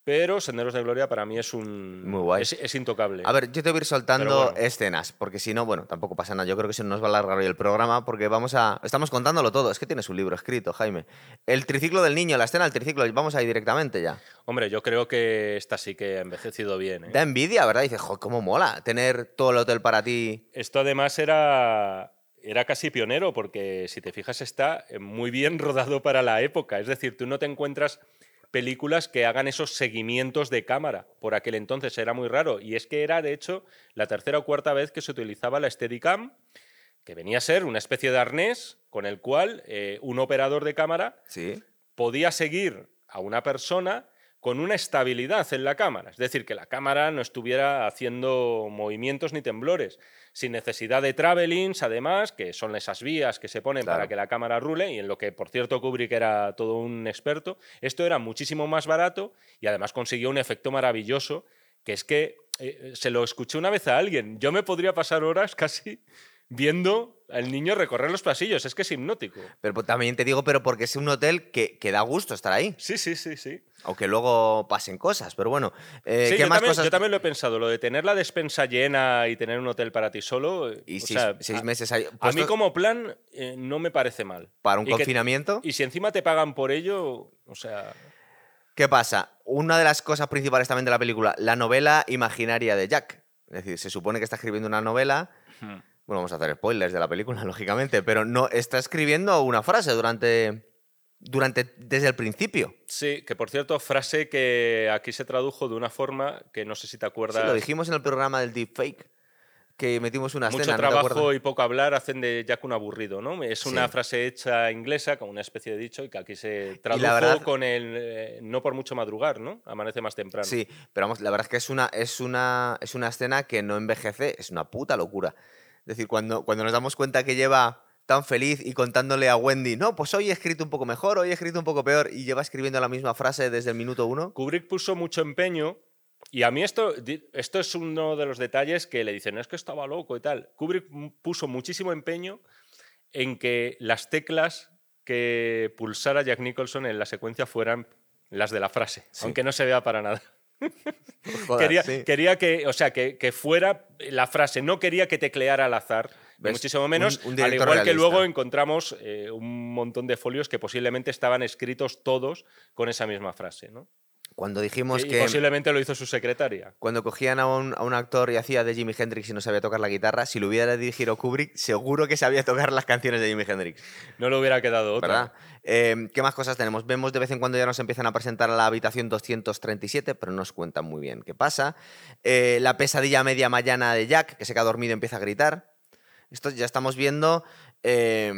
Pero Senderos de Gloria para mí es un. Muy guay. Es, intocable. A ver, yo te voy a ir soltando escenas, porque si no, bueno, tampoco pasa nada. Yo creo que se nos va a alargar hoy el programa, porque vamos a. Estamos contándolo todo. Es que tienes un libro escrito, Jaime. El triciclo del niño, la escena del triciclo, vamos ahí directamente ya. Hombre, yo creo que esta sí que ha envejecido bien. ¿eh? Da envidia, ¿verdad? Dices, joder, cómo mola tener todo el hotel para ti. Esto además era era casi pionero porque si te fijas está muy bien rodado para la época. Es decir, tú no te encuentras películas que hagan esos seguimientos de cámara. Por aquel entonces era muy raro. Y es que era, de hecho, la tercera o cuarta vez que se utilizaba la Steadicam, que venía a ser una especie de arnés con el cual eh, un operador de cámara podía seguir a una persona con una estabilidad en la cámara. Es decir, que la cámara no estuviera haciendo movimientos ni temblores, sin necesidad de travelings, además, que son esas vías que se ponen para que la cámara rule, y en lo que, por cierto, Kubrick era todo un experto. Esto era muchísimo más barato y además consiguió un efecto maravilloso, que es que eh, se lo escuché una vez a alguien. Yo me podría pasar horas casi viendo al niño recorrer los pasillos. Es que es hipnótico. Pero pues, también te digo, pero porque es un hotel que, que da gusto estar ahí. Sí, sí, sí, sí. Aunque luego pasen cosas, pero bueno. eh, Sí, ¿Qué yo, más también, cosas? yo también lo he pensado, lo de tener la despensa llena y tener un hotel para ti solo. eh, Y o seis, sea, seis meses ahí. A mí como plan eh, no me parece mal. Para un Y que- confinamiento. Y si encima te pagan por ello, o sea... ¿Qué pasa? Una de las cosas principales también de la película, la novela imaginaria de Jack. Es decir, se supone que está escribiendo una novela. hmm. Bueno, vamos a hacer spoilers de la película, lógicamente, pero no está escribiendo una frase durante. durante. desde el principio. Sí, que por cierto, frase que aquí se tradujo de una forma que no sé si te Sí, acuerdas. lo dijimos en el programa del Deepfake. Que metimos una Mucho escena. ¿no te trabajo acuerdas? y poco hablar hacen de Jack un aburrido, ¿no? Es una Sí. frase hecha inglesa, como una especie de dicho, y que aquí se tradujo verdad- con el eh, no por mucho madrugar, ¿no? Amanece más temprano. Sí, pero vamos, la verdad es que es una, es una, es una escena que no envejece, es una puta locura. Es decir, cuando, cuando nos damos cuenta que lleva tan feliz y contándole a Wendy, no, pues hoy he escrito un poco mejor, hoy he escrito un poco peor, y lleva escribiendo la misma frase desde el minuto uno. Kubrick puso mucho empeño, y a mí esto, esto es uno de los detalles que le dicen, es que estaba loco y tal. Kubrick puso muchísimo empeño en que las teclas que pulsara Jack Nicholson en la secuencia fueran las de la frase, Sí. aunque no se vea para nada. Joder, quería, sí. quería que, o sea, que, que fuera la frase, no quería que tecleara al azar, muchísimo menos, Un- un al igual que luego encontramos eh, un montón de folios que posiblemente estaban escritos todos con esa misma frase, ¿no? Cuando dijimos y que posiblemente lo hizo su secretaria. cuando cogían a un, a un actor y hacía de Jimi Hendrix y no sabía tocar la guitarra, si lo hubiera dirigido Kubrick, seguro que sabía tocar las canciones de Jimi Hendrix. No le hubiera quedado otra. ¿Verdad? Eh, ¿Qué más cosas tenemos? Vemos de vez en cuando ya nos empiezan a presentar a la habitación 237, pero no nos cuentan muy bien qué pasa. Eh, la pesadilla media mañana de Jack, que se queda dormido y empieza a gritar. Esto ya estamos viendo. Eh,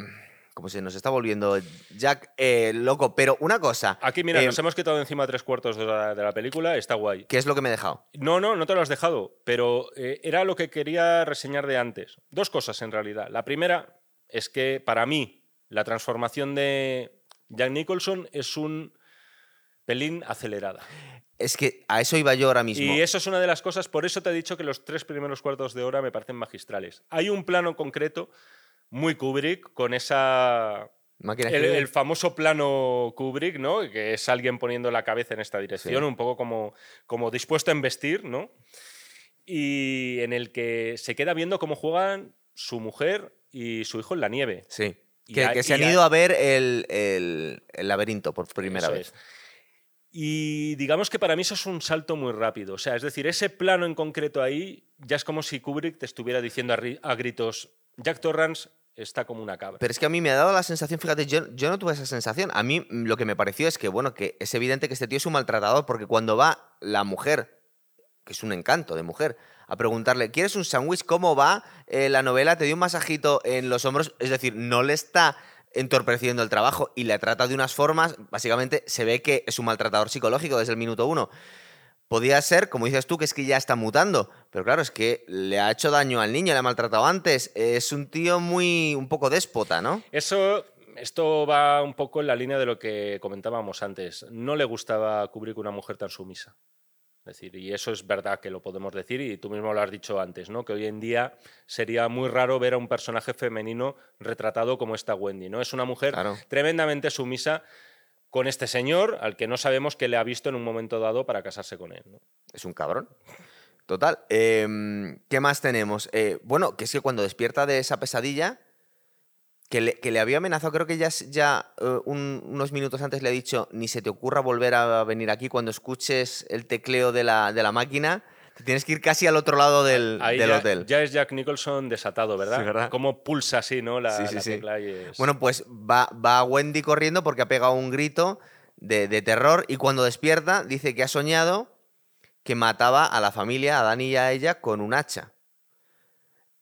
como se nos está volviendo Jack eh, loco. Pero una cosa. Aquí, mira, eh, nos hemos quitado encima tres cuartos de la, de la película, está guay. ¿Qué es lo que me he dejado? No, no, no te lo has dejado, pero eh, era lo que quería reseñar de antes. Dos cosas en realidad. La primera es que para mí la transformación de Jack Nicholson es un pelín acelerada. Es que a eso iba yo ahora mismo. Y eso es una de las cosas, por eso te he dicho que los tres primeros cuartos de hora me parecen magistrales. Hay un plano concreto muy Kubrick con esa el, el famoso plano Kubrick, ¿no? Que es alguien poniendo la cabeza en esta dirección, Sí. un poco como, como dispuesto a embestir, ¿no? Y en el que se queda viendo cómo juegan su mujer y su hijo en la nieve. Sí. Que, se han ido a ver el, el- el laberinto por primera vez. es. Y digamos que para mí eso es un salto muy rápido. O sea, es decir, ese plano en concreto ahí ya es como si Kubrick te estuviera diciendo a gritos, Jack Torrance está como una cabra. Pero es que a mí me ha dado la sensación, fíjate, yo, yo no tuve esa sensación. A mí mm, lo que me pareció es que, bueno, que es evidente que este tío es un maltratador, porque cuando va la mujer, que es un encanto de mujer, a preguntarle, ¿quieres un sándwich? ¿Cómo va eh, la novela? Te dio un masajito en los hombros. Es decir, no le está entorpeciendo el trabajo y le trata de unas formas, básicamente se ve que es un maltratador psicológico desde el minuto uno. Podía ser, como dices tú, que es que ya está mutando, pero claro, es que le ha hecho daño al niño, le ha maltratado antes, es un tío muy, un poco déspota, ¿no? Eso, esto va un poco en la línea de lo que comentábamos antes. No le gustaba Kubrick una mujer tan sumisa. Es decir, y eso es verdad que lo podemos decir, y tú mismo lo has dicho antes, ¿no? Que hoy en día sería muy raro ver a un personaje femenino retratado como esta Wendy, ¿no? Es una mujer Claro. tremendamente sumisa con este señor al que no sabemos qué le ha visto en un momento dado para casarse con él. Es un cabrón. Total. em, ¿Qué más tenemos? Eh, bueno, que es que cuando despierta de esa pesadilla, que le, que había amenazado, creo que ya, ya eh, un- unos minutos antes le he dicho, ni se te ocurra volver a venir aquí cuando escuches el tecleo de la, de la máquina, tienes que ir casi al otro lado del, Ahí del ya, hotel. ya es Jack Nicholson desatado, ¿verdad? Sí, ¿verdad? Cómo pulsa así, ¿no? La, Sí, sí, la sí. tecla y es- Bueno, pues va, va Wendy corriendo porque ha pegado un grito de, de terror y cuando despierta dice que ha soñado que mataba a la familia, a Dani y a ella, con un hacha.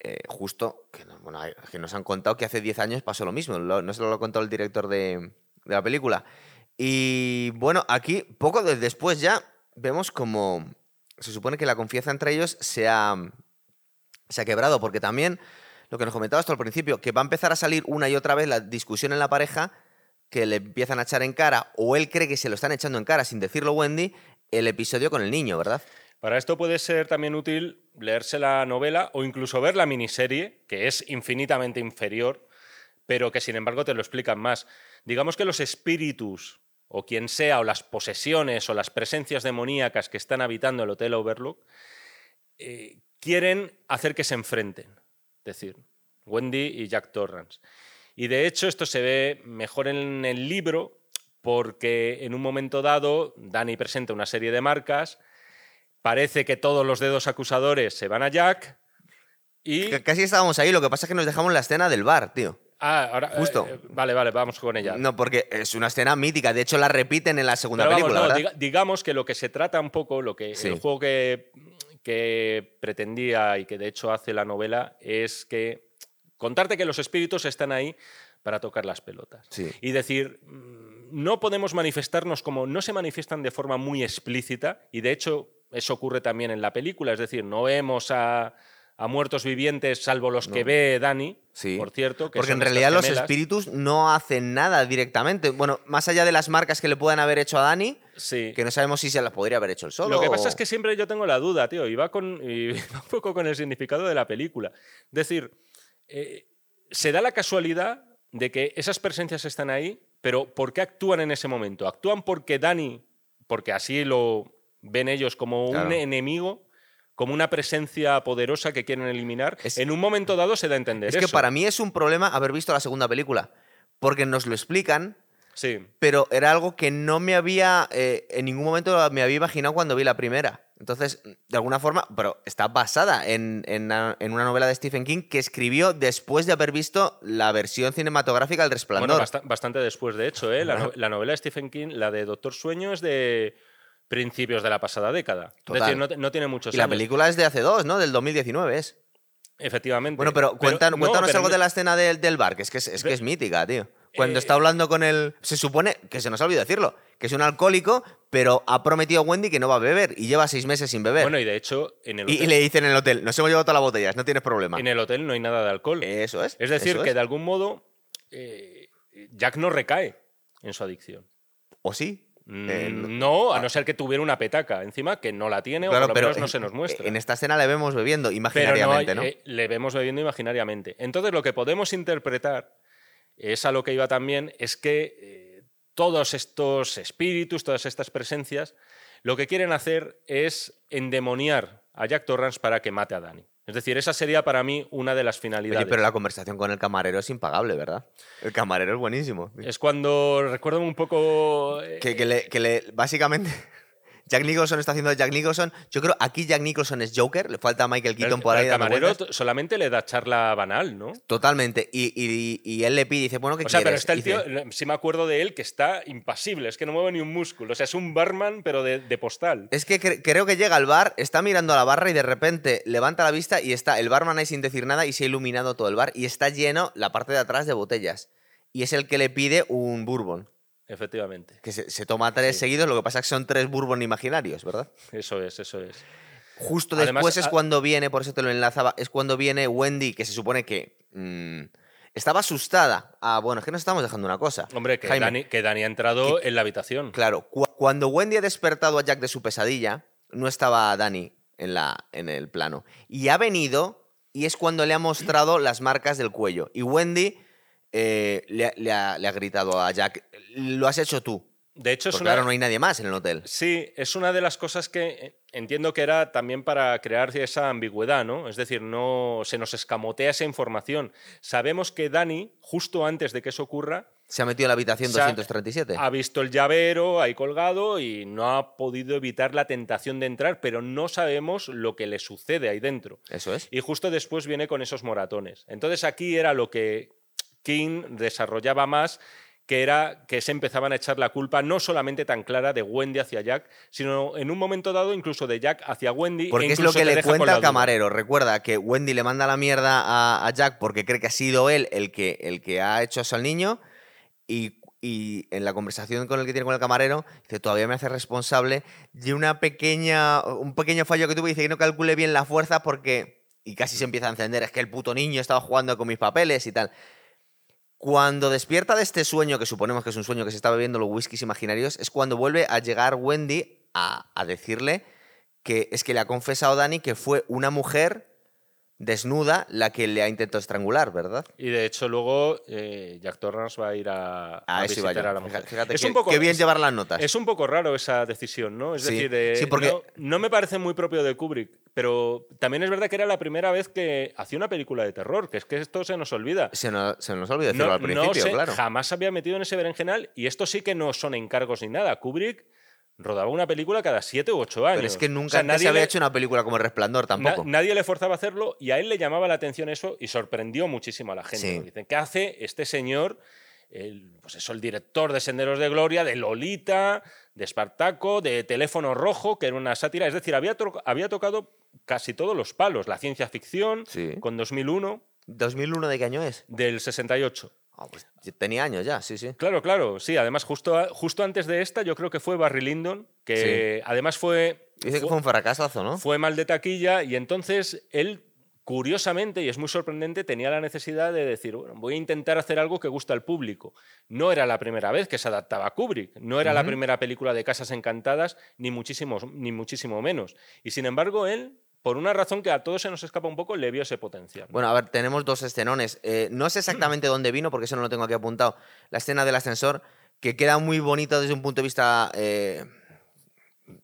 Eh, justo, que, bueno, nos han contado que hace 10 años pasó lo mismo, lo- no se lo ha contado el director de, de la película. Y bueno, aquí, poco de- después ya, vemos como se supone que la confianza entre ellos se ha, se ha quebrado, porque también lo que nos comentabas tú al principio, que va a empezar a salir una y otra vez la discusión en la pareja, que le empiezan a echar en cara, o él cree que se lo están echando en cara sin decirlo Wendy, el episodio con el niño, ¿verdad? Para esto puede ser también útil leerse la novela o incluso ver la miniserie, que es infinitamente inferior, pero que sin embargo te lo explican más. Digamos que los espíritus, o quien sea, o las posesiones o las presencias demoníacas que están habitando el Hotel Overlook, eh, quieren hacer que se enfrenten. Es decir, Wendy y Jack Torrance. Y de hecho esto se ve mejor en el libro porque en un momento dado Danny presenta una serie de marcas, parece que todos los dedos acusadores se van a Jack y... Casi estábamos ahí, lo que pasa es que nos dejamos la escena del bar, tío. Ah, ahora. Justo. eh, vale, vale, vamos con ella. No, porque es una escena mítica, de hecho la repiten en la segunda Pero vamos, película, no, ¿verdad? diga- digamos que lo que se trata un poco, lo que Sí. el juego que, que pretendía y que de hecho hace la novela es que contarte que los espíritus están ahí para tocar las pelotas. Sí. Y decir, mm, no podemos manifestarnos como no se manifiestan de forma muy explícita, y de hecho eso ocurre también en la película, es decir, no vemos a, a muertos vivientes salvo los que ve Dani, Sí. por cierto. que Porque en realidad los espíritus no hacen nada directamente. Bueno, más allá de las marcas que le puedan haber hecho a Dani, Sí. que no sabemos si se las podría haber hecho el solo. Lo que pasa es que siempre yo tengo la duda, tío, y va, con, y va un poco con el significado de la película. Es decir, eh, se da la casualidad de que esas presencias están ahí, pero ¿por qué actúan en ese momento? ¿Actúan porque Dani, porque así lo ven ellos como un enemigo, como una presencia poderosa que quieren eliminar? Es- en un momento dado se da a entender Es que eso. para mí es un problema haber visto la segunda película. Porque nos lo explican, Sí. pero era algo que no me había. eh, en ningún momento me había imaginado cuando vi la primera. Entonces, de alguna forma, pero está basada en, en una- en una novela de Stephen King que escribió después de haber visto la versión cinematográfica del Resplandor. Bueno, basta- bastante después, de hecho, ¿eh? la, no- la novela de Stephen King, la de Doctor Sueño, es de principios de la pasada década. Total. Es decir, no, tiene muchos y la película es de hace dos, ¿no? Del 2019 es. Efectivamente. Bueno, pero, cuentan- cuéntanos pero algo no- de la escena del, del bar, que es que es, es que es mítica, tío. Cuando Eh, está hablando con el. Se supone, que se nos ha olvidado decirlo, que es un alcohólico, pero ha prometido a Wendy que no va a beber y lleva seis meses sin beber. Bueno, y de hecho, en el, y, hotel, y le dicen en el hotel, nos hemos llevado todas las botellas, no tienes problema. en el hotel no hay nada de alcohol. Eso es. es decir, que es. de algún modo eh, Jack no recae en su adicción. O sí. Mm, Eh, no- no, a no ser que tuviera una petaca encima, que no la tiene Claro, o por lo pero menos no en- se nos muestra. En esta escena le vemos bebiendo pero no, imaginariamente, hay- ¿no? eh, le vemos bebiendo imaginariamente. Entonces, lo que podemos interpretar, es a lo que iba también, es que eh, todos estos espíritus, todas estas presencias, lo que quieren hacer es endemoniar a Jack Torrance para que mate a Danny. Es decir, esa sería para mí una de las Oye, finalidades. pero la conversación con el camarero es impagable, ¿verdad? El camarero es buenísimo. Es cuando recuerdo un poco. eh, Que, que le, que le- básicamente, Jack Nicholson está haciendo Jack Nicholson. Yo creo aquí Jack Nicholson es Joker, le falta Michael Keaton el, por ahí el camarero solamente le da charla banal, ¿no? Totalmente. Y, y- y él le pide, dice, bueno, ¿qué O sea, pero quieres? está el Dice, tío, sí me acuerdo de él, que está impasible, es que no mueve ni un músculo. O sea, es un barman, pero de, de postal. Es que cre- creo que llega al bar, está mirando a la barra y de repente levanta la vista y está el barman ahí sin decir nada y se ha iluminado todo el bar y está lleno la parte de atrás de botellas. Y es el que le pide un bourbon. Efectivamente. Que se, se toma tres Sí. seguidos, lo que pasa es que son tres bourbon imaginarios, ¿verdad? Eso es, eso es. Justo Además, después es a- cuando viene, por eso te lo enlazaba, es cuando viene Wendy, que se supone que mm, estaba asustada. Ah, bueno, es que nos estamos dejando una cosa. Hombre, que, Jaime, Dani, que Dani ha entrado en la habitación. Claro, cu- cuando Wendy ha despertado a Jack de su pesadilla, no estaba Dani en, la, en el plano. Y ha venido y es cuando le ha mostrado las marcas del cuello. Y Wendy eh, le, ha- le ha, le ha gritado a Jack, lo has hecho tú. De hecho, es Porque una, ahora no hay nadie más en el hotel. Sí, es una de las cosas que eh, entiendo que era también para crear esa ambigüedad, ¿no? Es decir, no se nos escamotea esa información. Sabemos que Dani, justo antes de que eso ocurra, Se ha metido en la habitación O sea, 237. ha visto el llavero ahí colgado y no ha podido evitar la tentación de entrar, pero no sabemos lo que le sucede ahí dentro. Eso es. Y justo después viene con esos moratones. Entonces aquí era lo que King desarrollaba más, que era que se empezaban a echar la culpa no solamente tan clara de Wendy hacia Jack, sino en un momento dado incluso de Jack hacia Wendy. e Porque es lo que le cuenta al duda. camarero. Recuerda que Wendy le manda la mierda a, a Jack porque cree que ha sido él el que, el que ha hecho eso al niño. Y, y en la conversación con el que tiene con el camarero, dice, todavía me hace responsable de una pequeña, un pequeño fallo que tuve. Dice que no calcule bien la fuerza porque... Y casi se empieza a encender. Es que el puto niño estaba jugando con mis papeles y tal. Cuando despierta de este sueño, que suponemos que es un sueño que se está bebiendo los whiskies imaginarios, es cuando vuelve a llegar Wendy a, a decirle que es que le ha confesado Dani que fue una mujer desnuda la que le ha intentado estrangular, ¿verdad? Y de hecho luego eh, Jack Torrance va a ir a, a Ah, eso iba visitar a la mujer. Fíjate, es qué, un poco, qué bien llevar las notas. Es un poco raro esa decisión, ¿no? Es Sí, decir, de- sí, porque- no, no me parece muy propio de Kubrick, pero también es verdad que era la primera vez que hacía una película de terror, que es que esto se nos olvida. Se nos, se nos olvidó decirlo No, al no principio, claro. jamás se había metido en ese berenjenal y esto sí que no son encargos ni nada. Kubrick rodaba una película cada siete u ocho años. Pero es que O nunca sea, nadie se había le- hecho una película como El Resplandor Na- tampoco. nadie le forzaba a hacerlo y a él le llamaba la atención eso y sorprendió muchísimo a la gente. Sí. Dicen, ¿qué hace este señor? El, pues eso, el director de Senderos de Gloria, de Lolita, de Espartaco, de Teléfono Rojo, que era una sátira. Es decir, había, to- había tocado casi todos los palos. La ciencia ficción, Sí. con 2001, ¿2001 de qué año es? del 68. Ah, pues tenía años ya, sí, sí. Claro, claro, sí. Además, justo, a- justo antes de esta, yo creo que fue Barry Lyndon, que además fue, Dice que fue un fracasazo, ¿no? fue mal de taquilla y entonces él, curiosamente, y es muy sorprendente, tenía la necesidad de decir, bueno, voy a intentar hacer algo que gusta al público. No era la primera vez que se adaptaba a Kubrick, no era la primera película de Casas Encantadas, ni muchísimo, ni muchísimo menos. Y sin embargo, él, por una razón que a todos se nos escapa un poco, le vio ese potencial. Bueno, a ver, tenemos dos escenones. Eh, no sé exactamente dónde vino, porque eso no lo tengo aquí apuntado. La escena del ascensor, que queda muy bonita desde un punto de vista, eh,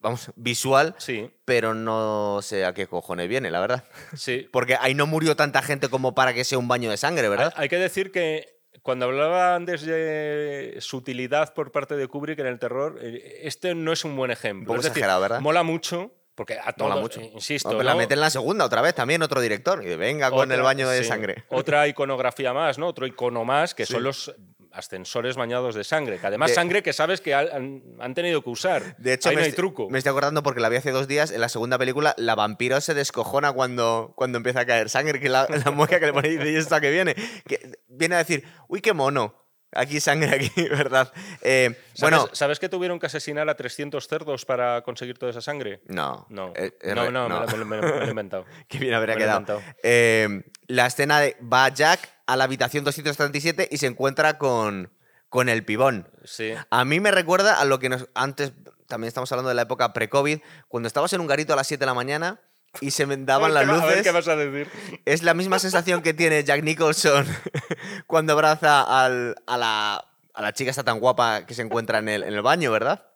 vamos, visual, Sí, pero no sé a qué cojones viene, la verdad. sí. Porque ahí no murió tanta gente como para que sea un baño de sangre, ¿verdad? Hay, hay que decir que cuando hablaba antes de sutilidad por parte de Kubrick en el terror, eh, este no es un buen ejemplo. Un poco es decir, exagerado, ¿verdad? Mola mucho, porque a todos, Mola mucho. eh, insisto, No, pero la ¿no? meten en la segunda otra vez también, otro director. Y venga con el baño de sí, sangre. Otra iconografía más, ¿no? Otro icono más, que Sí. son los ascensores bañados de sangre. Que además De- sangre que sabes que han, han tenido que usar. De hecho, Ahí me, no hay truco. me estoy acordando porque la vi hace dos días. En la segunda película, la vampiro se descojona cuando, cuando empieza a caer sangre, que la, la mueca que le pone y dice, ¿y esto a qué viene? Que viene a decir, uy, qué mono. Aquí sangre, aquí, ¿verdad? Eh, ¿Sabes, bueno, ¿Sabes que tuvieron que asesinar a 300 cerdos para conseguir toda esa sangre? no. No, eh, no, no, me lo- me, lo- me lo- me lo he inventado. Qué bien habría Me quedado. Eh, la escena de va Jack a la habitación 237 y se encuentra con, con el pibón. Sí. A mí me recuerda a lo que nos antes también estamos hablando de la época pre-COVID, cuando estabas en un garito a las 7 de la mañana y se daban A las A ver luces. qué vas a decir. Es la misma sensación que tiene Jack Nicholson cuando abraza al- a, la, a la chica esta tan guapa que se encuentra en el, en el baño, ¿verdad?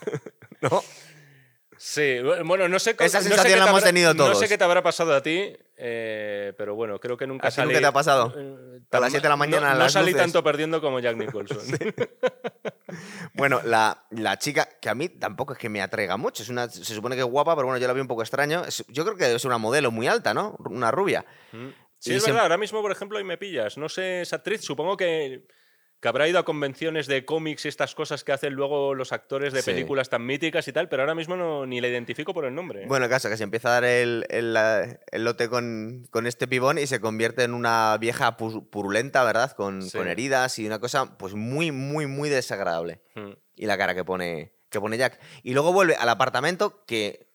¿No? Sí, bueno, no sé, Esa no sé sensación qué te la hemos habrá- tenido No todos. sé qué te habrá pasado a ti, eh, pero bueno, creo que nunca ¿A salí. nunca te ha pasado? eh, A las tan- 7 de la mañana, No, a no las salí luces. tanto perdiendo como Jack Nicholson. Bueno, la, la chica, que a mí tampoco es que me atraiga mucho, es una, se supone que es guapa, pero bueno, yo la vi un poco extraño. Es- yo creo que debe ser una modelo muy alta, ¿no? Una rubia. Mm. Sí, Y es se- verdad. Ahora mismo, por ejemplo, ahí me pillas. No sé, esa actriz, supongo que, que habrá ido a convenciones de cómics y estas cosas que hacen luego los actores de Sí. películas tan míticas y tal, pero ahora mismo no, ni la identifico por el nombre. Bueno, el caso que se empieza a dar el, el, el lote con, con este pibón y se convierte en una vieja pu- purulenta, ¿verdad? Con, Sí. con heridas y una cosa pues muy, muy, muy desagradable. Mm. Y la cara que pone, que pone Jack. Y luego vuelve al apartamento que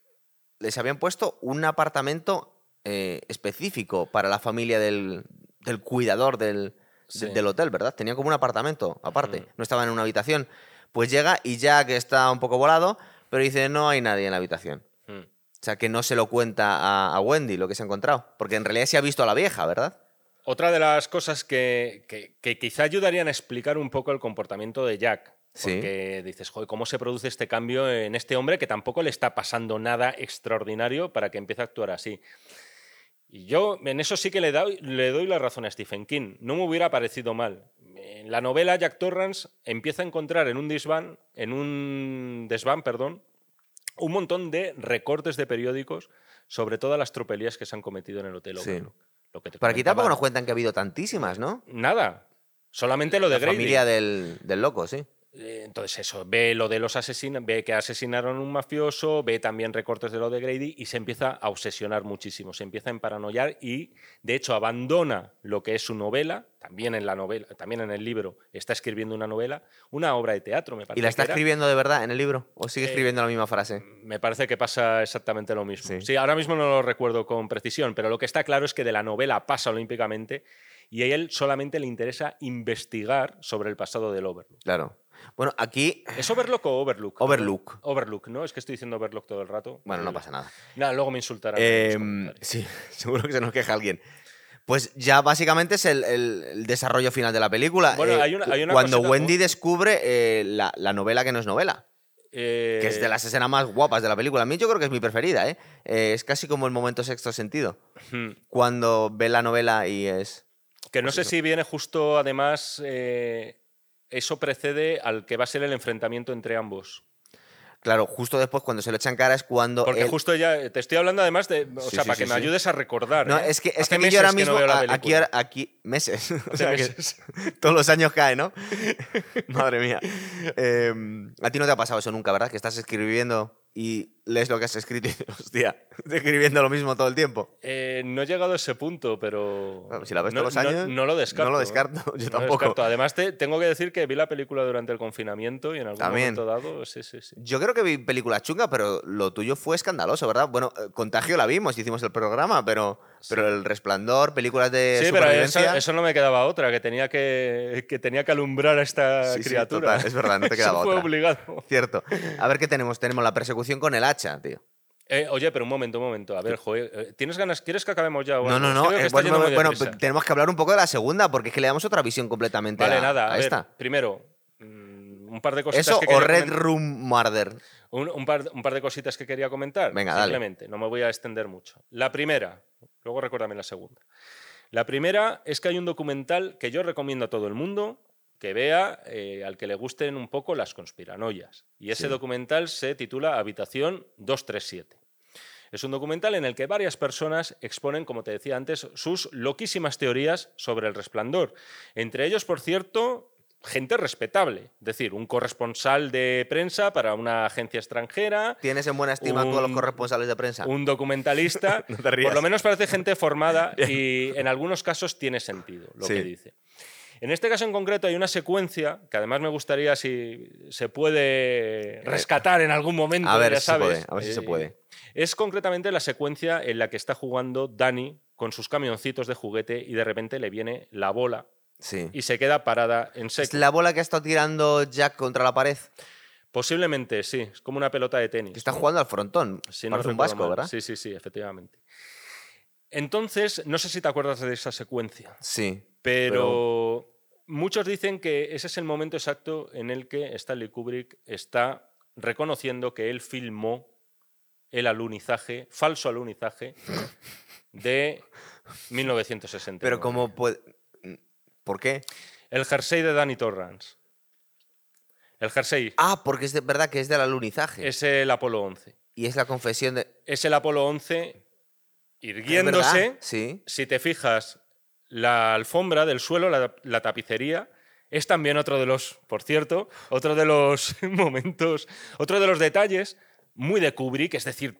les habían puesto un apartamento eh, específico para la familia del, del cuidador del, de- Sí. del hotel, ¿verdad? Tenía como un apartamento aparte, Mm. no estaba en una habitación. Pues llega y Jack está un poco volado, pero dice, no hay nadie en la habitación. Mm. O sea, que no se lo cuenta a, a Wendy lo que se ha encontrado. Porque en realidad se ha visto a la vieja, ¿verdad? Otra de las cosas que, que- que quizá ayudarían a explicar un poco el comportamiento de Jack. Sí. Porque dices, joder, ¿cómo se produce este cambio en este hombre que tampoco le está pasando nada extraordinario para que empiece a actuar así? Y yo en eso sí que le doy, le doy la razón a Stephen King. No me hubiera parecido mal. En la novela Jack Torrance empieza a encontrar en un desván, en un desván, perdón, un montón de recortes de periódicos sobre todas las tropelías que se han cometido en el hotel Sí. Lo que te Pero aquí tampoco nos cuentan que ha habido tantísimas, ¿no? Nada. Solamente lo de La Grady. familia del, del loco, sí. Eh, Entonces eso, ve lo de los asesinos, ve que asesinaron a un mafioso, ve también recortes de lo de Grady y se empieza a obsesionar muchísimo, se empieza a emparanoiar y de hecho abandona lo que es su novela, también en la novela, también en el libro está escribiendo una novela, una obra de teatro, me parece. ¿Y la está que era. escribiendo de verdad en el libro? ¿O sigue Eh, escribiendo la misma frase? Me parece que pasa exactamente lo mismo. Sí. Sí. ahora mismo no lo recuerdo con precisión, pero lo que está claro es que de la novela pasa olímpicamente y a él solamente le interesa investigar sobre el pasado del Overlook. Claro. Bueno, aquí. ¿Es Overlook o Overlook? Overlook. Overlook, ¿no? Es que estoy diciendo Overlook todo el rato. Bueno, no pasa nada. Nada, luego me insultarán. comentarios. sí, seguro que se nos queja alguien. Pues ya básicamente es el, el- el desarrollo final de la película. Bueno, Eh, hay una- hay una cuando Wendy descubre eh, la, la novela que no es novela, Eh, que es de las escenas más guapas de la película. A mí yo creo que es mi preferida, ¿eh? Eh, es casi como el momento sexto sentido. hmm. Cuando ve la novela y es... Que no Pues sé eso. si viene justo, además, eh, eso precede al que va a ser el enfrentamiento entre ambos. Claro, justo después cuando se lo echan cara es cuando... Porque él- justo ya, te estoy hablando además de, o Sí, sea, sí, para sí, que me ayudes a recordar. No, ¿eh? es que, es Hace que yo ahora no mismo, a- aquí, aquí, meses, o sea que meses. todos los años cae, ¿no? Madre mía. Eh, a ti no te ha pasado eso nunca, ¿verdad? Que estás escribiendo y lees lo que has escrito y hostia, escribiendo lo mismo todo el tiempo. Eh, no he llegado a ese punto, pero. Bueno, si la ves no, todos los años, No, lo descarto. no lo ¿eh? descarto, yo No tampoco. descarto. Además, te- tengo que decir que vi la película durante el confinamiento y en algún También. momento dado. Sí, sí, sí. Yo creo que vi películas chungas, pero lo tuyo fue escandaloso, ¿verdad? Bueno, eh, Contagio la vimos, hicimos el programa, pero, pero El Resplandor, películas de Sí, pero eso, supervivencia... eso no me quedaba otra, que tenía que, que tenía que alumbrar a esta Sí, sí, criatura. total, es verdad, no te Eso quedaba fue otra. obligado. Cierto. A ver qué tenemos. Tenemos la persecución con el hacha, tío. Eh, oye, pero un momento, un momento. A ver, joder, eh, ¿tienes ganas? ¿Quieres que acabemos ya? No, no, no. eh, bueno, tenemos que hablar un poco de la segunda, porque es que le damos otra visión completamente Vale, a, nada. a A ver, esta. primero, un par de cositas Eso que o Red comentar. Room Murder. Un, un par, un par de cositas que quería comentar. Venga, dale. Simplemente, no me voy a extender mucho. La primera, luego recuérdame la segunda. La primera es que hay un documental que yo recomiendo a todo el mundo que vea, eh, al que le gusten un poco las conspiranoias. Y ese Sí. documental se titula Habitación 237. Es un documental en el que varias personas exponen, como te decía antes, sus loquísimas teorías sobre el resplandor. Entre ellos, por cierto, gente respetable. Es decir, un corresponsal de prensa para una agencia extranjera, ¿Tienes en buena estima a todos los corresponsales de prensa? un documentalista. No te rías. por lo menos parece gente formada y en algunos casos tiene sentido lo Sí. que dice. En este caso en concreto hay una secuencia que además me gustaría si se puede rescatar en algún momento. Eh, A ver ya si se sabes. puede, a ver si se Eh, puede. Es concretamente la secuencia en la que está jugando Dani con sus camioncitos de juguete y de repente le viene la bola Sí. y se queda parada en ¿Es seco. la bola que ha estado tirando Jack contra la pared? Posiblemente, sí. Es como una pelota de tenis. Que está ¿no? jugando al frontón. No Parece un vasco, mal. ¿verdad? Sí, sí, sí, efectivamente. Entonces, no sé si te acuerdas de esa secuencia, Sí. pero, muchos dicen que ese es el momento exacto en el que Stanley Kubrick está reconociendo que él filmó el alunizaje, falso alunizaje, de 1960. Pero ¿cómo puede...? ¿Por qué? El jersey de Danny Torrance. El jersey Ah, porque es de verdad que es del alunizaje. es el Apolo 11. Y es la confesión de... Es el Apolo 11 ¿Es verdad? irguiéndose. Sí. Si te fijas, la alfombra del suelo, la, la tapicería, es también otro de los, por cierto, otro de los momentos, otro de los detalles muy de Kubrick, es decir,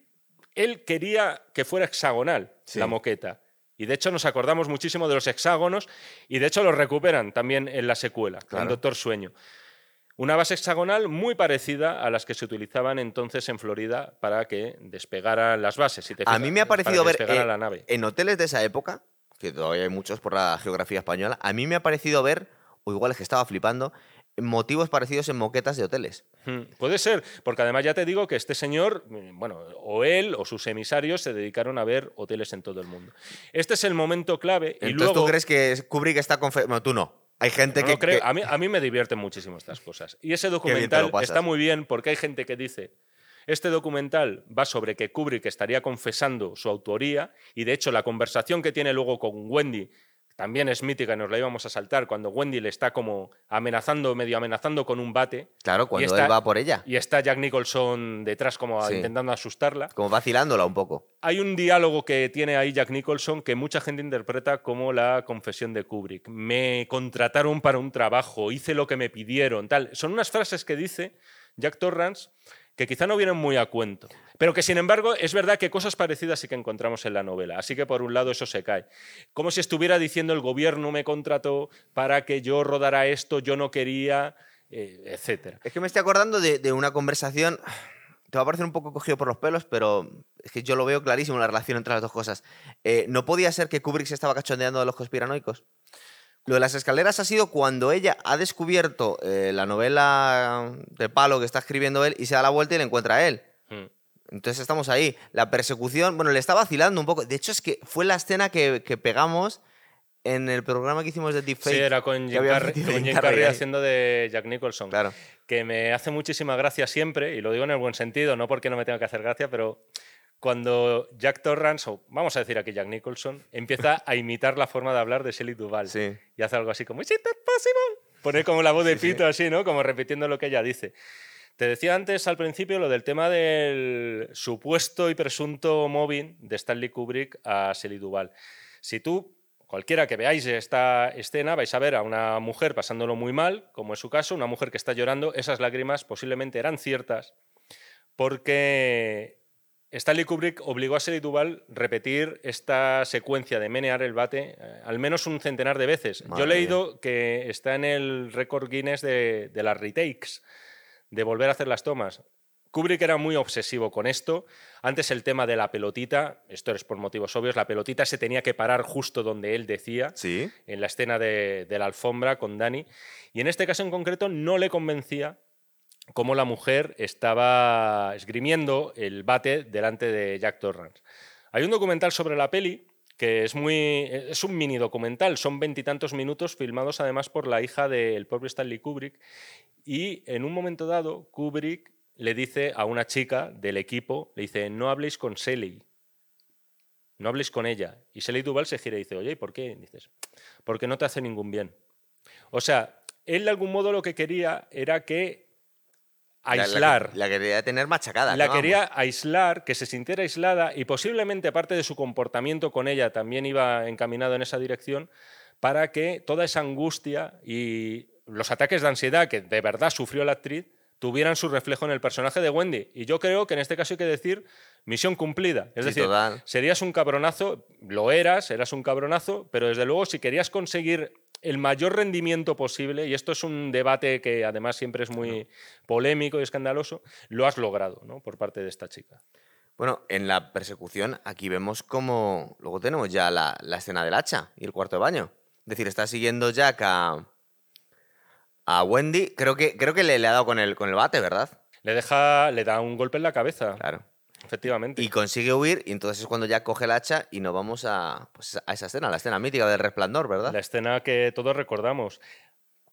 él quería que fuera hexagonal Sí. la moqueta. Y de hecho nos acordamos muchísimo de los hexágonos y de hecho los recuperan también en la secuela, en Claro. Doctor Sueño. Una base hexagonal muy parecida a las que se utilizaban entonces en Florida para que despegaran las bases. si te A mí me ha parecido ver eh, la nave. en hoteles de esa época, que todavía hay muchos por la geografía española, a mí me ha parecido ver, o igual es que estaba flipando, motivos parecidos en moquetas de hoteles. Hmm, Puede ser, porque además ya te digo que este señor, mm, bueno, o él o sus emisarios se dedicaron a ver hoteles en todo el mundo. Este es el momento clave y Entonces luego... tú crees que Kubrick está confe... Bueno, tú no. Hay gente No que... lo creo. que- A, mí, a mí me divierten muchísimo estas cosas. Y ese documental está muy bien porque hay gente que dice, este documental va sobre que Kubrick estaría confesando su autoría y de hecho la conversación que tiene luego con Wendy también es mítica y nos la íbamos a saltar cuando Wendy le está como amenazando, medio amenazando con un bate Claro, cuando está- él va por ella. y está Jack Nicholson detrás como Sí. intentando asustarla. Como vacilándola un poco. Hay un diálogo que tiene ahí Jack Nicholson que mucha gente interpreta como la confesión de Kubrick. Me contrataron para un trabajo, hice lo que me pidieron, tal. Son unas frases que dice Jack Torrance que quizá no vienen muy a cuento, pero que sin embargo es verdad que cosas parecidas sí que encontramos en la novela. Así que por un lado eso se cae. Como si estuviera diciendo el gobierno me contrató para que yo rodara esto, yo no quería, eh, etcétera. Es que me estoy acordando de, de una conversación. Te va a parecer un poco cogido por los pelos, pero es que yo lo veo clarísimo la relación entre las dos cosas. Eh, ¿No podía ser que Kubrick se estaba cachondeando de los conspiranoicos? Lo de las escaleras ha sido cuando ella ha descubierto eh, la novela de palo que está escribiendo él y se da la vuelta y le encuentra a él. Mm. Entonces estamos ahí. La persecución, bueno, le está vacilando un poco. De hecho, es que fue la escena que, que pegamos en el programa que hicimos de Deepfake. Sí, era con Jim Carrey, con Jim Carrey haciendo de Jack Nicholson. Claro. Que me hace muchísima gracia siempre, y lo digo en el buen sentido, no porque no me tenga que hacer gracia, pero cuando Jack Torrance, o vamos a decir aquí Jack Nicholson, empieza a imitar la forma de hablar de Shelley Duvall. Sí. Y hace algo así como, ¿Is it possible? Pone como la voz de Sí, sí. pito así, ¿no? Como repitiendo lo que ella dice. Te decía antes al principio lo del tema del supuesto y presunto mobbing de Stanley Kubrick a Shelley Duvall. Si tú, cualquiera que veáis esta escena, vais a ver a una mujer pasándolo muy mal, como es su caso, una mujer que está llorando, esas lágrimas posiblemente eran ciertas, porque Stanley Kubrick obligó a Shelley Duvall repetir esta secuencia de menear el bate eh, al menos un centenar de veces. Yo he leído que está en el récord Guinness de, de las retakes, de volver a hacer las tomas. Kubrick era muy obsesivo con esto. Antes el tema de la pelotita, esto es por motivos obvios, la pelotita se tenía que parar justo donde él decía Sí. en la escena de, de la alfombra con Dani. Y en este caso en concreto no le convencía cómo la mujer estaba esgrimiendo el bate delante de Jack Torrance. Hay un documental sobre la peli que es muy es un mini documental, son veintitantos minutos filmados además por la hija del propio Stanley Kubrick y en un momento dado Kubrick le dice a una chica del equipo, le dice, "No habléis con Shelley." No habléis con ella. Y Shelley Duvall se gira y dice, oye, ¿y por qué? Y dices, porque no te hace ningún bien. O sea, él de algún modo lo que quería era que La- la- aislar. La, quería tener machacada. La ¿no? quería aislar, que se sintiera aislada y posiblemente parte de su comportamiento con ella también iba encaminado en esa dirección para que toda esa angustia y los ataques de ansiedad que de verdad sufrió la actriz tuvieran su reflejo en el personaje de Wendy. Y yo creo que en este caso hay que decir misión cumplida. Es Sí, decir, total. serías un cabronazo, lo eras, eras un cabronazo, pero desde luego si querías conseguir el mayor rendimiento posible, y esto es un debate que además siempre es muy polémico y escandaloso, lo has logrado ¿no? por parte de esta chica. Bueno, en la persecución aquí vemos como... Luego tenemos ya la, la escena del hacha y el cuarto de baño. Es decir, está siguiendo Jack a, a Wendy. Creo que, creo que le, le ha dado con el, con el bate, ¿verdad? Le deja, le da un golpe en la cabeza, Claro. Efectivamente. Y consigue huir y entonces es cuando Jack coge el hacha y nos vamos a, pues, a esa escena, la escena mítica del resplandor, ¿verdad? La escena que todos recordamos.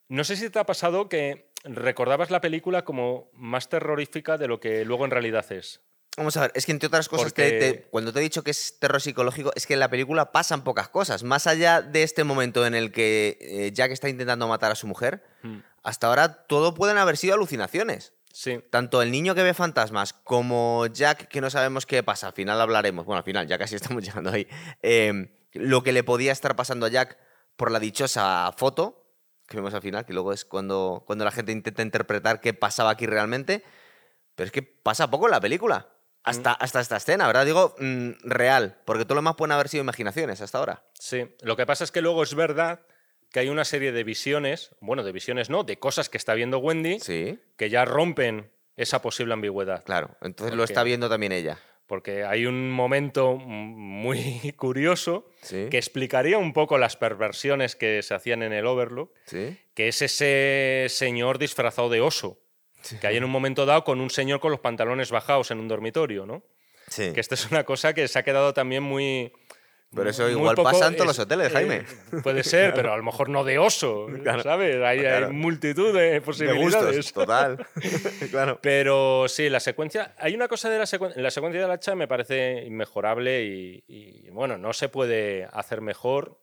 No sé si te ha pasado que recordabas la película como más terrorífica de lo que luego en realidad es. Vamos a ver, es que entre otras cosas, te- Porque- te- cuando te he dicho que es terror psicológico, es que en la película pasan pocas cosas. Más allá de este momento en el que eh, Jack está intentando matar a su mujer, Hmm. hasta ahora todo pueden haber sido alucinaciones. Sí, Tanto el niño que ve fantasmas como Jack que no sabemos qué pasa, al final hablaremos, bueno, al final ya casi estamos llegando ahí, eh, lo que le podía estar pasando a Jack por la dichosa foto, que vemos al final, que luego es cuando, cuando la gente intenta interpretar qué pasaba aquí realmente, pero es que pasa poco en la película. Hasta, hasta esta escena, ¿verdad? Digo, mm, real, porque todo lo demás pueden haber sido imaginaciones hasta ahora. sí. Lo que pasa es que luego es verdad que hay una serie de visiones, bueno, de visiones no, de cosas que está viendo Wendy Sí, que ya rompen esa posible ambigüedad. claro. Entonces lo está viendo también ella. Porque hay un momento muy curioso Sí, que explicaría un poco las perversiones que se hacían en el Overlook, sí. que es ese señor disfrazado de oso, que hay en un momento dado con un señor con los pantalones bajados en un dormitorio, ¿no? sí. Que esto es una cosa que se ha quedado también muy... Pero eso igual poco- pasa en todos los hoteles, Jaime. eh, puede ser, pero a lo mejor no de oso, Claro. ¿sabes? Hay, hay multitud de De posibilidades. gustos, total. claro. Pero sí, la secuencia. Hay una cosa de la, secuen- la secuencia del hacha me parece inmejorable y, y, bueno, no se puede hacer mejor,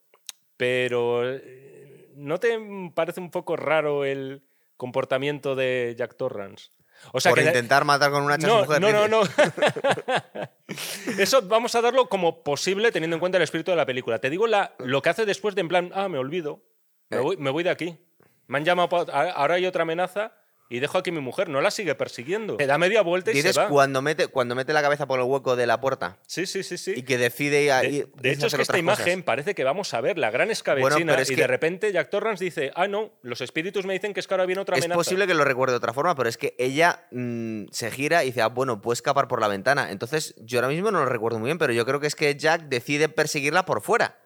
pero eh, ¿no te parece un poco raro el comportamiento de Jack Torrance? O sea, Por que intentar matar con un hacha a no, su mujer. no, no, no. Eso vamos a darlo como posible teniendo en cuenta el espíritu de la película. Te digo la, lo que hace después de en plan, ah, me olvido, me Eh. voy, me voy de aquí. Me han llamado, ahora hay otra amenaza y dejo aquí a mi mujer, no la sigue persiguiendo. Te da media vuelta y Dices se va. cuando mete, cuando mete la cabeza por el hueco de la puerta Sí, sí, sí, sí. y que decide ir a, De, ir- de hecho, es que esta imagen cosas. parece que vamos a ver la gran escabechina Bueno, es y que- de repente Jack Torrance dice, ah, no, los espíritus me dicen que es que ahora viene otra Es amenaza. posible que lo recuerde de otra forma, pero es que ella mm, se gira y dice, ah, bueno, puede escapar por la ventana. Entonces, yo ahora mismo no lo recuerdo muy bien, pero yo creo que es que Jack decide perseguirla por fuera,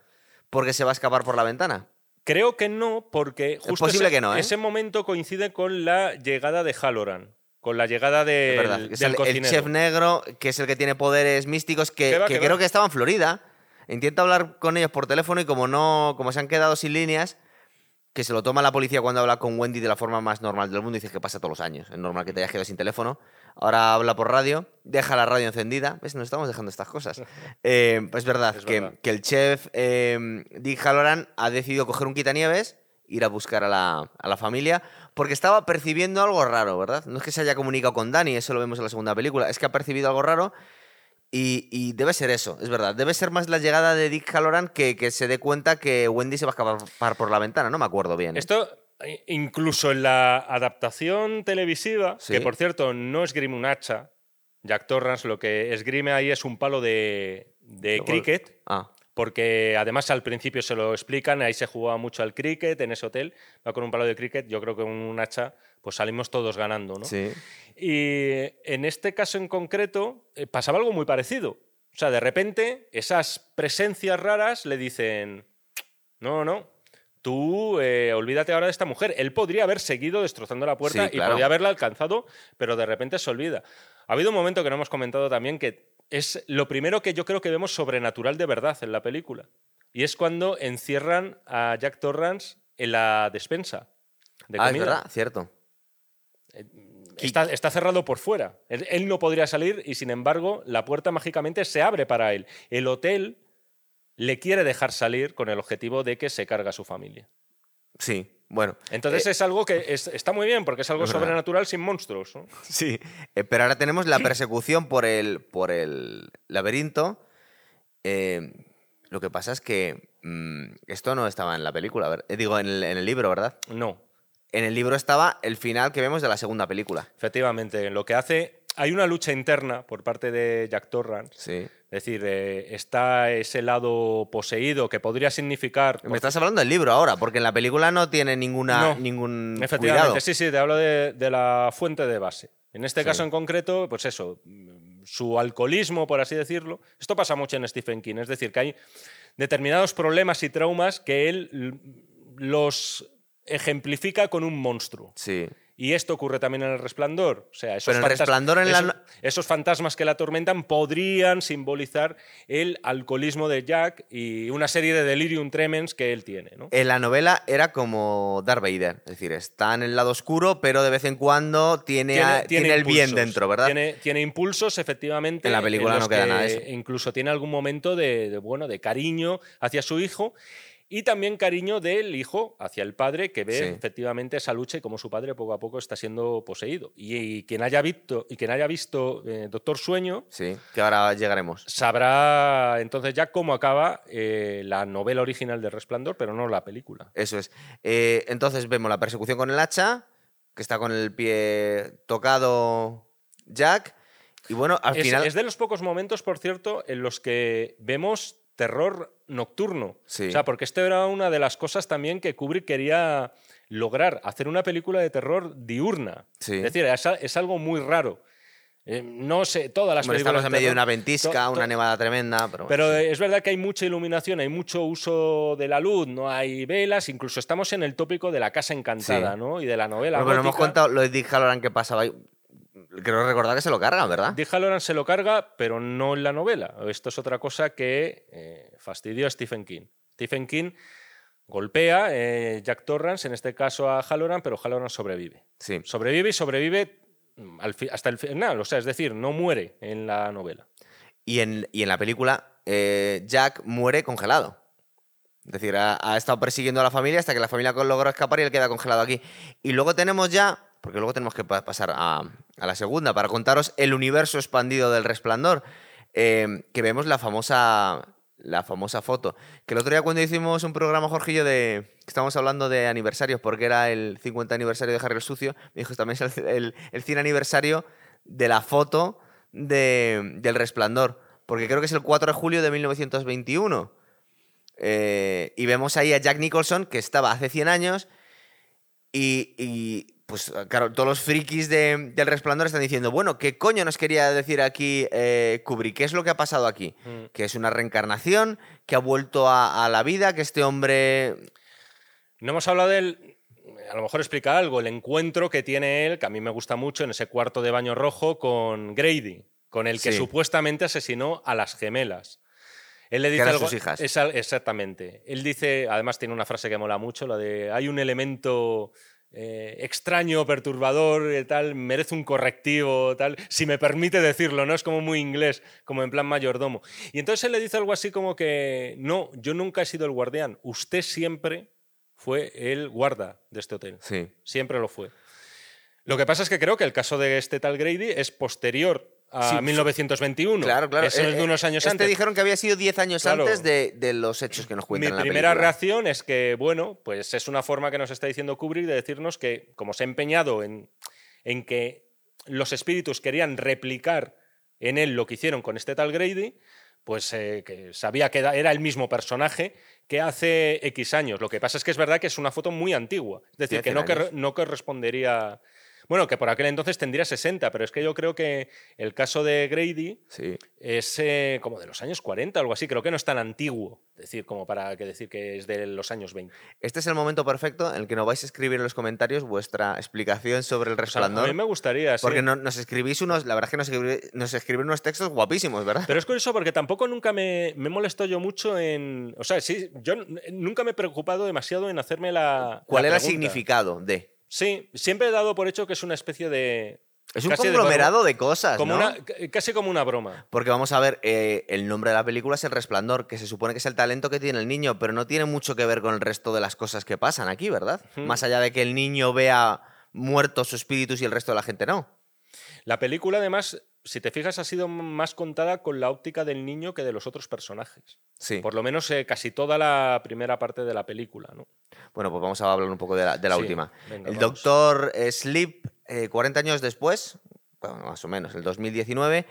porque se va a escapar por la ventana. Creo que no, porque justo posible ese, que no, ¿eh? ese momento coincide con la llegada de Halloran, con la llegada Es del, es el, chef negro, que es el que tiene poderes místicos, que, Que va, que que creo va. que estaba en Florida. Intenta hablar con ellos por teléfono y como no, como se han quedado sin líneas, que se lo toma la policía cuando habla con Wendy de la forma más normal del mundo. Dice que pasa todos los años. Es normal que te hayas quedado sin teléfono. Ahora habla por radio, deja la radio encendida. ¿Ves? Nos estamos dejando estas cosas. Eh, pues es verdad, Es que, verdad. que el chef eh, Dick Halloran ha decidido coger un quitanieves, ir a buscar a la, a la familia, porque estaba percibiendo algo raro, ¿verdad? No es que se haya comunicado con Dani, eso lo vemos en la segunda película, es que ha percibido algo raro y, y debe ser eso, es verdad. Debe ser más la llegada de Dick Halloran que, que se dé cuenta que Wendy se va a escapar por la ventana, no me acuerdo bien. ¿eh? Esto, incluso en la adaptación televisiva, Sí. que por cierto no esgrime un hacha, Jack Torrance lo que esgrime ahí es un palo de, de cricket, Ah, porque además al principio se lo explican, ahí se jugaba mucho al cricket en ese hotel, va con un palo de cricket, yo creo que con un hacha pues salimos todos ganando, ¿no? sí. Y en este caso en concreto eh, pasaba algo muy parecido. O sea, de repente esas presencias raras le dicen, no, no, tú eh, olvídate ahora de esta mujer. Él podría haber seguido destrozando la puerta Sí, y podría haberla alcanzado, pero de repente se olvida. Ha habido un momento que no hemos comentado también que es lo primero que yo creo que vemos sobrenatural de verdad en la película. Y es cuando encierran a Jack Torrance en la despensa. De Ah, es comida. verdad, cierto. Está, está cerrado por fuera. Él, él no podría salir y, sin embargo, la puerta mágicamente se abre para él. El hotel le quiere dejar salir con el objetivo de que se carga a su familia. Sí, bueno. Entonces Eh, es algo que es- está muy bien porque es algo sobrenatural sin monstruos. ¿no? Sí, eh, pero ahora tenemos la persecución por el, por el laberinto. Eh, lo que pasa es que mm, esto no estaba en la película, ver- digo, en el, en el libro, ¿verdad? No, En el libro estaba el final que vemos de la segunda película. efectivamente. Lo que hace. Hay una lucha interna por parte de Jack Torrance. Sí. Es decir, eh, está ese lado poseído que podría significar. Me estás hablando del libro ahora, porque en la película no tiene ninguna, No, ningún Efectivamente, cuidado. sí, sí, te hablo de, de la fuente de base. En este Sí. caso en concreto, pues eso, mm, su alcoholismo, por así decirlo. Esto pasa mucho en Stephen King, es decir, que hay determinados problemas y traumas que él l- los ejemplifica con un monstruo. Sí. Y esto ocurre también en El Resplandor. O sea, esos, Pero en El fantas- Resplandor en la esos- no- esos fantasmas que la atormentan podrían simbolizar el alcoholismo de Jack y una serie de delirium tremens que él tiene. ¿no? En la novela era como Darth Vader, es decir, está en el lado oscuro, pero de vez en cuando tiene, tiene el bien dentro, ¿verdad? Tiene, tiene impulsos, efectivamente. En la película no queda que nada de eso. Incluso tiene algún momento de, de, bueno, de cariño hacia su hijo y también cariño del hijo hacia el padre, que ve Sí. efectivamente esa lucha y cómo su padre poco a poco está siendo poseído. Y, y quien haya visto, y quien haya visto eh, Doctor Sueño Sí, que ahora llegaremos. sabrá entonces ya cómo acaba eh, la novela original de Resplandor, pero no la película. Eso es. Eh, entonces vemos la persecución con el hacha, que está con el pie tocado Jack. Y bueno, al Es, final. es de los pocos momentos, por cierto, en los que vemos terror nocturno. Sí. O sea, porque esto era una de las cosas también que Kubrick quería lograr, hacer una película de terror diurna. Sí. Es decir, es, algo muy raro. Eh, no sé, todas las Hombre, películas estamos en medio de una ventisca, una nevada tremenda, pero. bueno, Pero sí. es verdad que hay mucha iluminación, hay mucho uso de la luz, no hay velas, incluso estamos en el tópico de la casa encantada. ¿no? Y de la novela. Bueno, pero hemos contado lo de Dick Halloran que pasaba. Creo recordar que se lo cargan, ¿verdad? Dick Halloran se lo carga, pero no en la novela. Esto es otra cosa que eh, fastidió a Stephen King. Stephen King golpea eh, Jack Torrance, en este caso a Halloran, pero Halloran sobrevive. Sí. Sobrevive y sobrevive mm, al hasta el final. O sea, es decir, no muere en la novela. Y en, y en la película, eh, Jack muere congelado. Es decir, ha, ha estado persiguiendo a la familia hasta que la familia logró escapar y él queda congelado aquí. Y luego tenemos ya, porque luego tenemos que pa- pasar a, la segunda, para contaros el universo expandido del resplandor, eh, que vemos la famosa, la famosa foto. Que el otro día cuando hicimos un programa, Jorgillo, de que estábamos hablando de aniversarios, porque era el 50 aniversario de Harry el Sucio, me dijo, también es el, el, el 100 aniversario de la foto de- del resplandor, porque creo que es el 4 de julio de 1921. Eh, y vemos ahí a Jack Nicholson, que estaba hace 100 años, y, pues claro, todos los frikis de- del resplandor están diciendo, bueno, ¿qué coño nos quería decir aquí eh, Kubrick? ¿Qué es lo que ha pasado aquí? Mm. Que es una reencarnación, que ha vuelto a, a la vida, que este hombre... No hemos hablado del. A lo mejor explica algo, el encuentro que tiene él, que a mí me gusta mucho, en ese cuarto de baño rojo con Grady, con el que Sí. supuestamente asesinó a las gemelas. Él le dice eran algo- sus hijas. Esa- exactamente. Él dice, además tiene una frase que mola mucho, la de hay un elemento eh, extraño, perturbador, y tal, merece un correctivo, tal, si me permite decirlo, ¿no? Es como muy inglés, como en plan mayordomo. Y entonces él le dice algo así como que, no, yo nunca he sido el guardián, usted siempre fue el guarda de este hotel. Sí. Siempre lo fue. Lo que pasa es que creo que el caso de este tal Grady es posterior a Sí, 1921. Claro, claro. Eso Eh, es de eh, unos años este antes. dijeron que había sido 10 años Claro. antes de, de los hechos que nos Mi cuentan en la primera película. reacción es que, bueno, pues es una forma que nos está diciendo Kubrick de decirnos que, como se ha empeñado en, en que los espíritus querían replicar en él lo que hicieron con este tal Grady, pues eh, que sabía que era- el mismo personaje que hace X años. Lo que pasa es que es verdad que es una foto muy antigua. Es decir, que Tiene no, 100 corre- años. no correspondería... Bueno, que por aquel entonces tendría 60, pero es que yo creo que el caso de Grady Sí. es eh, como de los años 40, algo así. Creo que no es tan antiguo, decir, como para que decir que es de los años 20. Este es el momento perfecto en el que nos vais a escribir en los comentarios vuestra explicación sobre el O sea, a resplandor. mí me gustaría, sí. porque no- nos escribís unos, la verdad es que nos, escribí- nos escribís unos textos guapísimos, ¿verdad? Pero es curioso porque tampoco nunca me, me molesto yo mucho en... O sea, sí, yo nunca me he preocupado demasiado en hacerme la... ¿Cuál la era el significado de? Sí, siempre he dado por hecho que es una especie de... Es un de conglomerado de cosas, Como ¿no? una, casi como una broma. Porque vamos a ver, eh, el nombre de la película es El Resplandor, que se supone que es el talento que tiene el niño, pero no tiene mucho que ver con el resto de las cosas que pasan aquí, ¿verdad? Más allá de que el niño vea muertos sus espíritus y el resto de la gente no. La película, además, si te fijas, ha sido más contada con la óptica del niño que de los otros personajes. Sí. Por lo menos eh, casi toda la primera parte de la película, ¿no? Bueno, pues vamos a hablar un poco de la, de la Sí, última. venga, el vamos. doctor Sleep, eh, 40 años después, bueno, más o menos, el 2019,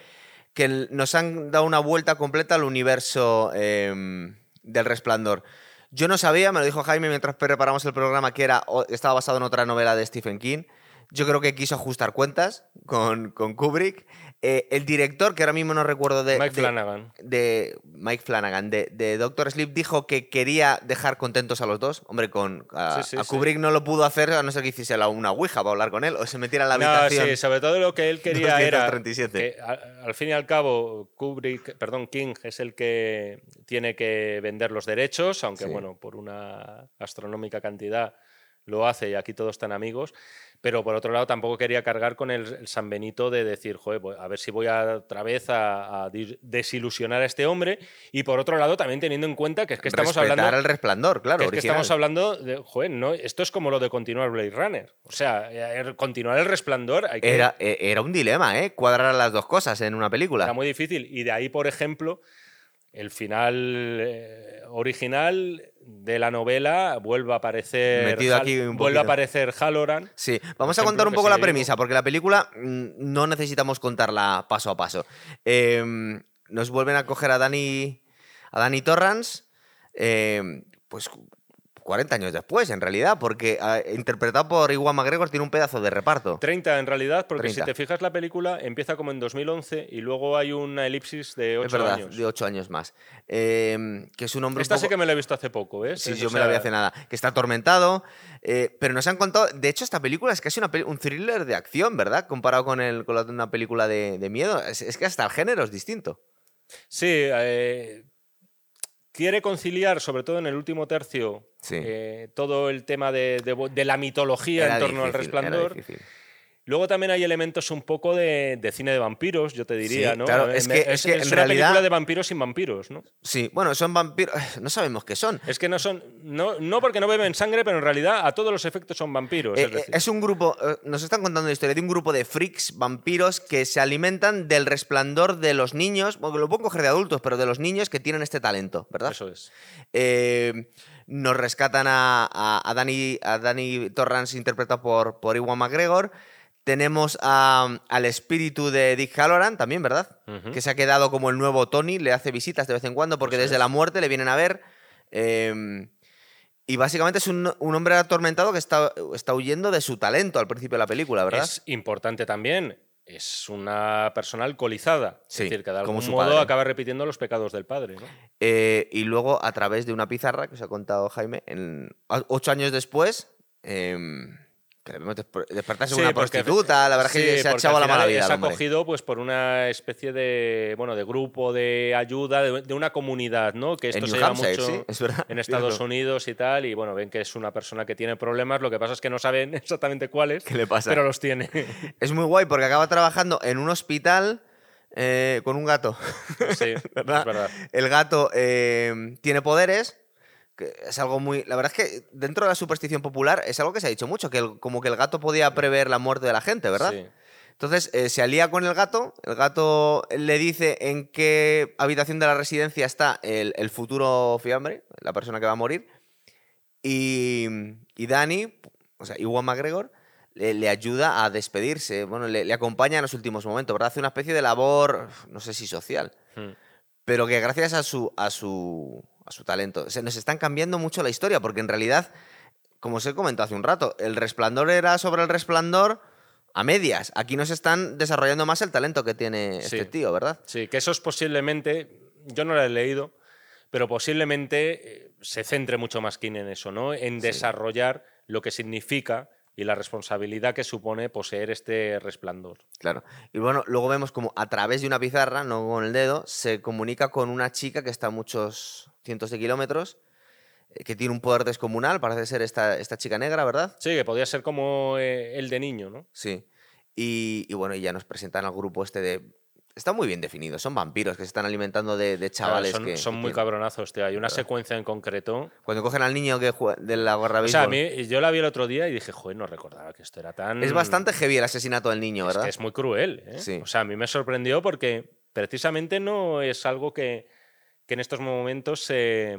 que nos han dado una vuelta completa al universo em, del resplandor. Yo no sabía, me lo dijo Jaime mientras preparamos el programa, que era, estaba basado en otra novela de Stephen King. Yo creo que quiso ajustar cuentas con, con Kubrick. Eh, el director, que ahora mismo no recuerdo de, Mike de- Flanagan. de Mike Flanagan, de, de Doctor Sleep, dijo que quería dejar contentos a los dos. Hombre, con a, Sí, sí, a sí. Kubrick no lo pudo hacer, a no ser que hiciese la- una ouija para hablar con él o se metiera en la No, habitación. sí, sobre todo lo que él quería era 237. que a- al fin y al cabo Kubrick, perdón, King es el que tiene que vender los derechos, aunque bueno, por una astronómica cantidad lo hace y aquí todos están amigos, pero por otro lado tampoco quería cargar con el, el San Benito de decir, joder, pues, a ver si voy a, otra vez a, desilusionar a este hombre y por otro lado también teniendo en cuenta que es que estamos Respetar hablando el resplandor, claro. que es que estamos hablando de, joder, no, esto es como lo de continuar Blade Runner. O sea, eh, continuar el resplandor hay que, era, eh, era un dilema, ¿eh? Cuadrar las dos cosas en una película. era muy difícil. Y de ahí, por ejemplo, el final eh, original de la novela vuelve a aparecer. Metido aquí un vuelve a aparecer Halloran. Sí, vamos a contar un poco la premisa, porque la película mm, no necesitamos contarla paso a paso. Eh, nos vuelven a coger a Dani, a Dani Torrance, eh, pues 40 años después, en realidad, porque ah, interpretado por Iwan McGregor tiene un pedazo de reparto. 30 en realidad, porque 30. si te fijas, la película empieza como en 2011 y luego hay una elipsis de 8 es verdad, años. de 8 años más. Eh, que es un hombre Esta sí poco- que me la he visto hace poco, ¿eh? Sí, Es, yo o me la vi hace nada. Que está atormentado. eh, pero nos han contado. De hecho, esta película es casi una peli- un thriller de acción, ¿verdad? Comparado con, el, con la una película de, de miedo. Es, es que hasta el género es distinto. Sí, eh, quiere conciliar, sobre todo en el último tercio, Sí. eh, todo el tema de, de- de la mitología Era en torno al difícil, resplandor. Luego también hay elementos un poco de, de cine de vampiros, yo te diría, Sí, ¿no? claro, Eh, es que- es que en una realidad- película de vampiros sin vampiros, ¿no? Sí, bueno, son vampiros. No sabemos qué son. Es que no son. No, no porque no beben sangre, pero en realidad a todos los efectos son vampiros. Eh, es decir. es un grupo, eh, nos están contando la historia de un grupo de freaks, vampiros, que se alimentan del resplandor de los niños, bueno, lo puedo coger de adultos, pero de los niños que tienen este talento, ¿verdad? Eso es. Eh, nos rescatan a, a, a Dani, a Dani Torrance, interpretado por, por Iwan McGregor. Tenemos a- al espíritu de Dick Halloran también, ¿verdad? Que se ha quedado como el nuevo Tony, le hace visitas de vez en cuando porque desde es. la muerte le vienen a ver. eh, y básicamente es un, un hombre atormentado que está, está huyendo de su talento al principio de la película, ¿verdad? Es importante también es una persona alcoholizada. Sí, es decir, que de como algún su modo padre. acaba repitiendo los pecados del padre. ¿no? Eh, y luego, a través de una pizarra que os ha contado Jaime, en, ocho años después, em, que debemos desper- despertarse Sí, una porque- prostituta, la verdad es que sí, se ha echado a la mala vida. Es al hombre. acogido pues, por una especie de, bueno, de grupo de ayuda, de, de una comunidad, ¿no? Que esto En se lleva Hampshire, mucho sí, es en Estados. Unidos y tal, y bueno, ven que es una persona que tiene problemas, lo que pasa es que no saben exactamente cuáles, ¿Qué le pasa? pero los tiene. Es muy guay porque acaba trabajando en un hospital eh, con un gato. sí, ¿verdad? es verdad. El gato eh, tiene poderes. Que es algo muy. La verdad es que dentro de la superstición popular es algo que se ha dicho mucho, que el- como que el gato podía prever la muerte de la gente, ¿verdad? Sí. Entonces eh, se alía con el gato, el gato le dice en qué habitación de la residencia está el, el futuro fiambre, la persona que va a morir, y, y Danny, o sea, Iwan McGregor, le, le ayuda a despedirse, bueno, le, le acompaña en los últimos momentos, ¿verdad? Hace una especie de labor, no sé si social, Mm. pero que gracias a su, a su, a su talento, se nos están cambiando mucho la historia, porque en realidad, como os he comentado hace un rato, el resplandor era sobre el resplandor a medias. Aquí nos están desarrollando más el talento que tiene Sí. este tío, ¿verdad? Sí, que eso es posiblemente, yo no lo he leído, pero posiblemente eh, se centre mucho más King en eso, ¿no? En desarrollar lo que significa y la responsabilidad que supone poseer este resplandor. Claro. Y bueno, luego vemos como a través de una pizarra, no con el dedo, se comunica con una chica que está a muchos cientos de kilómetros, eh, que tiene un poder descomunal, parece ser esta, esta chica negra, ¿verdad? Sí, que podía ser como eh, el de niño, ¿no? Sí. Y, y bueno, y ya nos presentan al grupo este de... Está muy bien definido, son vampiros que se están alimentando de, de chavales son que... son que muy tienen- cabronazos, tío. Hay una secuencia en concreto. Cuando cogen al niño que de la gorra O sea, a mí, yo la vi el otro día y dije, joder, no recordaba que esto era tan. Es bastante heavy el asesinato del niño, Es ¿verdad? que es muy cruel. ¿eh? Sí. O sea, a mí me sorprendió porque precisamente no es algo que, que en estos momentos se,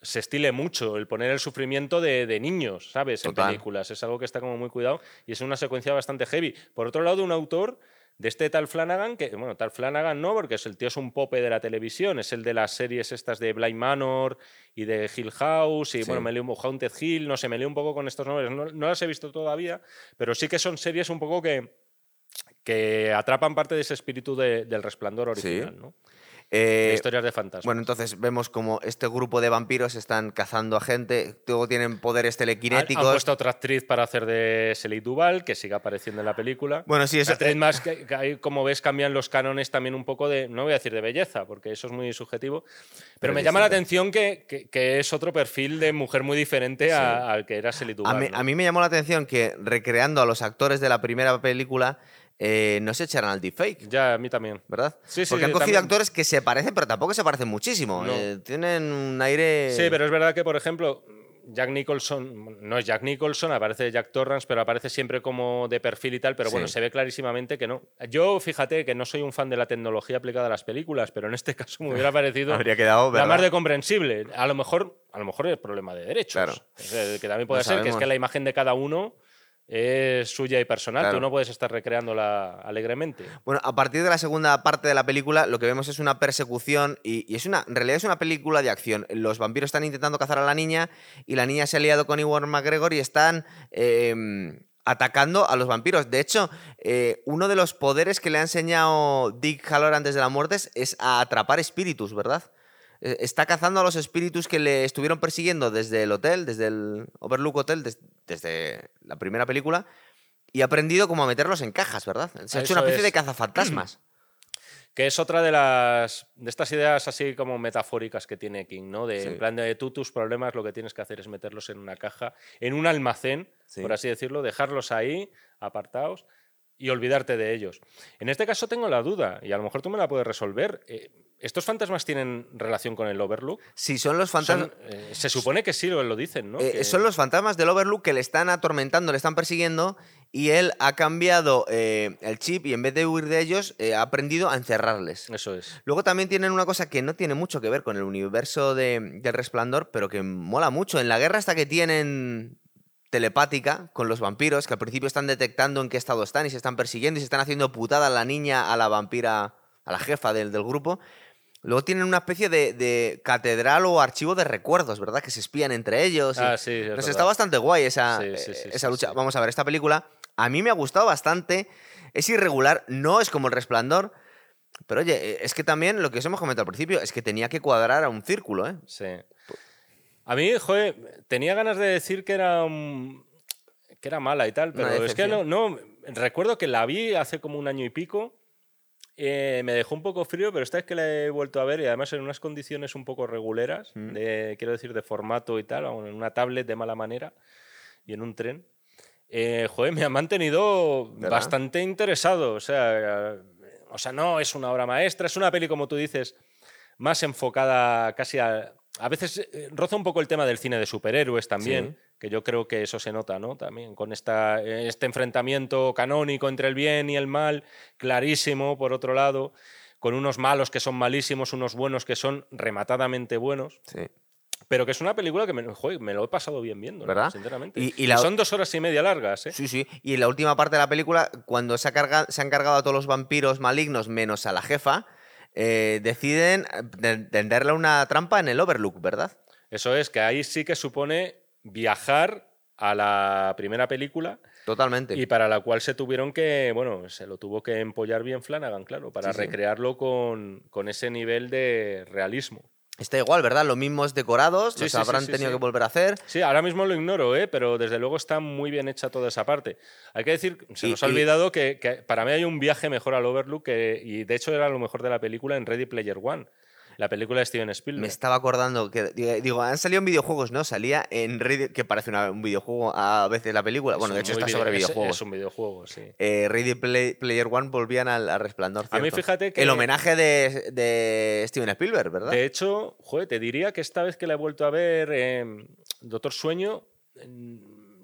se estile mucho, el poner el sufrimiento de, de niños, ¿sabes? Total. En películas. Es algo que está como muy cuidado y es una secuencia bastante heavy. Por otro lado, un autor de este tal Flanagan, que, bueno, tal Flanagan no, porque es el tío es un pope de la televisión, es el de las series estas de Blind Manor y de Hill House y, Sí. bueno, me leo un Haunted Hill, no sé, me leo un poco con estos nombres, no, no las he visto todavía, pero sí que son series un poco que, que atrapan parte de ese espíritu de- del resplandor Sí. original, ¿no? Eh, historias de fantasmas. Bueno, entonces vemos como este grupo de vampiros están cazando a gente, luego tienen poderes telequinéticos. Han puesto otra actriz para hacer de Shelley Duval, que sigue apareciendo en la película. Bueno, sí, eso- actriz más que, que ahí, como ves, cambian los cánones también un poco de, no voy a decir de belleza, porque eso es muy subjetivo, pero, Pero me llama la atención que, que- que es otro perfil de mujer muy diferente a- al que era A Duval. mí, ¿no? a mí me llamó la atención que recreando a los actores de la primera película eh, no se echaran al deepfake, Ya, a mí también. ¿verdad? Sí, sí, Porque han cogido también. actores que se parecen, pero tampoco se parecen muchísimo. No. Eh, tienen un aire... Sí, pero es verdad que, por ejemplo, Jack Nicholson, no es Jack Nicholson, aparece Jack Torrance, pero aparece siempre como de perfil y tal, pero bueno, Sí. se ve clarísimamente que no. Yo, fíjate que no soy un fan de la tecnología aplicada a las películas, pero en este caso me hubiera parecido Habría quedado, la más de comprensible. A lo mejor, a lo mejor es problema de derechos. Claro. Que también puede No ser que es que la imagen de cada uno es suya y personal. Claro. Tú no puedes estar recreándola alegremente. Bueno, a partir de la segunda parte de la película, lo que vemos es una persecución y, y es una, en realidad es una película de acción. Los vampiros están intentando cazar a la niña y la niña se ha liado con Ewan McGregor y están eh, atacando a los vampiros. De hecho, eh, uno de los poderes que le ha enseñado Dick Halloran antes de la muerte es a atrapar espíritus, ¿verdad? Eh, Está cazando a los espíritus que le estuvieron persiguiendo desde el hotel, desde el Overlook Hotel, des- desde la primera película, y ha aprendido como a meterlos en cajas, ¿verdad? Se ha hecho una especie es. de cazafantasmas. Que es otra de las de estas ideas así como metafóricas que tiene King, ¿no? De Sí. en plan de tú tus problemas lo que tienes que hacer es meterlos en una caja, en un almacén, Sí. por así decirlo, dejarlos ahí apartados y olvidarte de ellos. En este caso tengo la duda y a lo mejor tú me la puedes resolver. Eh, ¿Estos fantasmas tienen relación con el Overlook? Sí, son los fantasmas. eh, se supone que sí lo, dicen, ¿no? Eh, Que- Son los fantasmas del Overlook que le están atormentando, le están persiguiendo y él ha cambiado eh, el chip y en vez de huir de ellos ha aprendido a encerrarles. Eso es. Luego también tienen una cosa que no tiene mucho que ver con el universo de, del resplandor, pero que mola mucho. En la guerra hasta que tienen telepática con los vampiros, que al principio están detectando en qué estado están y se están persiguiendo y se están haciendo putada a la niña, a la vampira, a la jefa del, del grupo. Luego tienen una especie de, de catedral o archivo de recuerdos, ¿verdad? Que se espían entre ellos. Ah, sí, es está bastante guay esa, Sí, sí, sí, esa lucha. Vamos a ver, esta película a mí me ha gustado bastante. Es irregular, no es como el resplandor. Pero oye, eh, es que también lo que os hemos comentado al principio es que tenía que cuadrar a un círculo, ¿eh? Sí. A mí, joder, tenía ganas de decir que era que era mala y tal, pero es que no. Recuerdo que la vi hace como un año y pico. eh, me dejó un poco frío, pero esta vez que la he vuelto a ver y además en unas condiciones un poco reguleras, Mm. de, quiero decir, de formato y tal, o en una tablet de mala manera y en un tren. eh, joder, me ha mantenido ¿Verdad? bastante interesado. O sea, eh, o sea, no es una obra maestra, es una peli, como tú dices, más enfocada casi a... A veces eh, roza un poco el tema del cine de superhéroes también, Sí. que yo creo que eso se nota, ¿no? También con esta, eh, este enfrentamiento canónico entre el bien y el mal, clarísimo, por otro lado, con unos malos que son malísimos, unos buenos que son rematadamente buenos, Sí. pero que es una película que me, joder, me lo he pasado bien viendo, ¿no? ¿Verdad? sinceramente. Y- la- son dos horas y media largas, ¿eh? Sí, sí. Y en la última parte de la película, cuando se, ha carga- se han cargado a todos los vampiros malignos menos a la jefa, eh, deciden eh, tenderle una trampa en el Overlook, ¿verdad? Eso es, que ahí sí que supone viajar a la primera película Totalmente. y para la cual se tuvieron que, bueno, se lo tuvo que empollar bien Flanagan, claro, para Sí, sí. recrearlo con, con ese nivel de realismo. Está igual, ¿verdad? Los mismos decorados, Sí, los sí, habrán sí, tenido que volver a hacer. Sí, ahora mismo lo ignoro, ¿eh? pero desde luego está muy bien hecha toda esa parte. Hay que decir, se Y- nos ha y- olvidado que, que para mí hay un viaje mejor al Overlook que- y de hecho era lo mejor de la película en Ready Player One, la película de Steven Spielberg. Me estaba acordando que digo, han salido en videojuegos, ¿no? Salía en Ready, que parece una- un videojuego a veces la película. Es Bueno, de hecho está video- sobre es- videojuegos. Es, un videojuego, sí. Eh, Ready Play- Player One volvían al, al resplandor. A mí cierto. fíjate que- El homenaje de, de Steven Spielberg, ¿verdad? De hecho, joder, te diría que esta vez que la he vuelto a ver, eh, Doctor Sueño,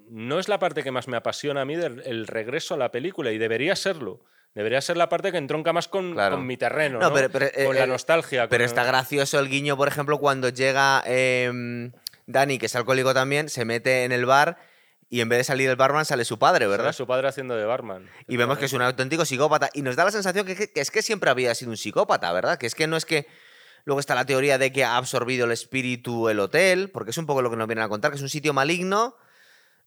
no es la parte que más me apasiona a mí del el regreso a la película y debería serlo. Debería ser la parte que entronca más con, Claro. con mi terreno, No, ¿no? pero- pero, eh, con la eh, nostalgia. Pero con- está gracioso el guiño, por ejemplo, cuando llega em, Dani, que es alcohólico también, se mete en el bar y en vez de salir el barman sale su padre, Sale ¿verdad? Su padre haciendo de barman. Y vemos que es un auténtico psicópata. Y nos da la sensación que, que- que es que siempre había sido un psicópata, ¿verdad? Que es que no es que. Luego está la teoría de que ha absorbido el espíritu el hotel, porque es un poco lo que nos vienen a contar, que es un sitio maligno.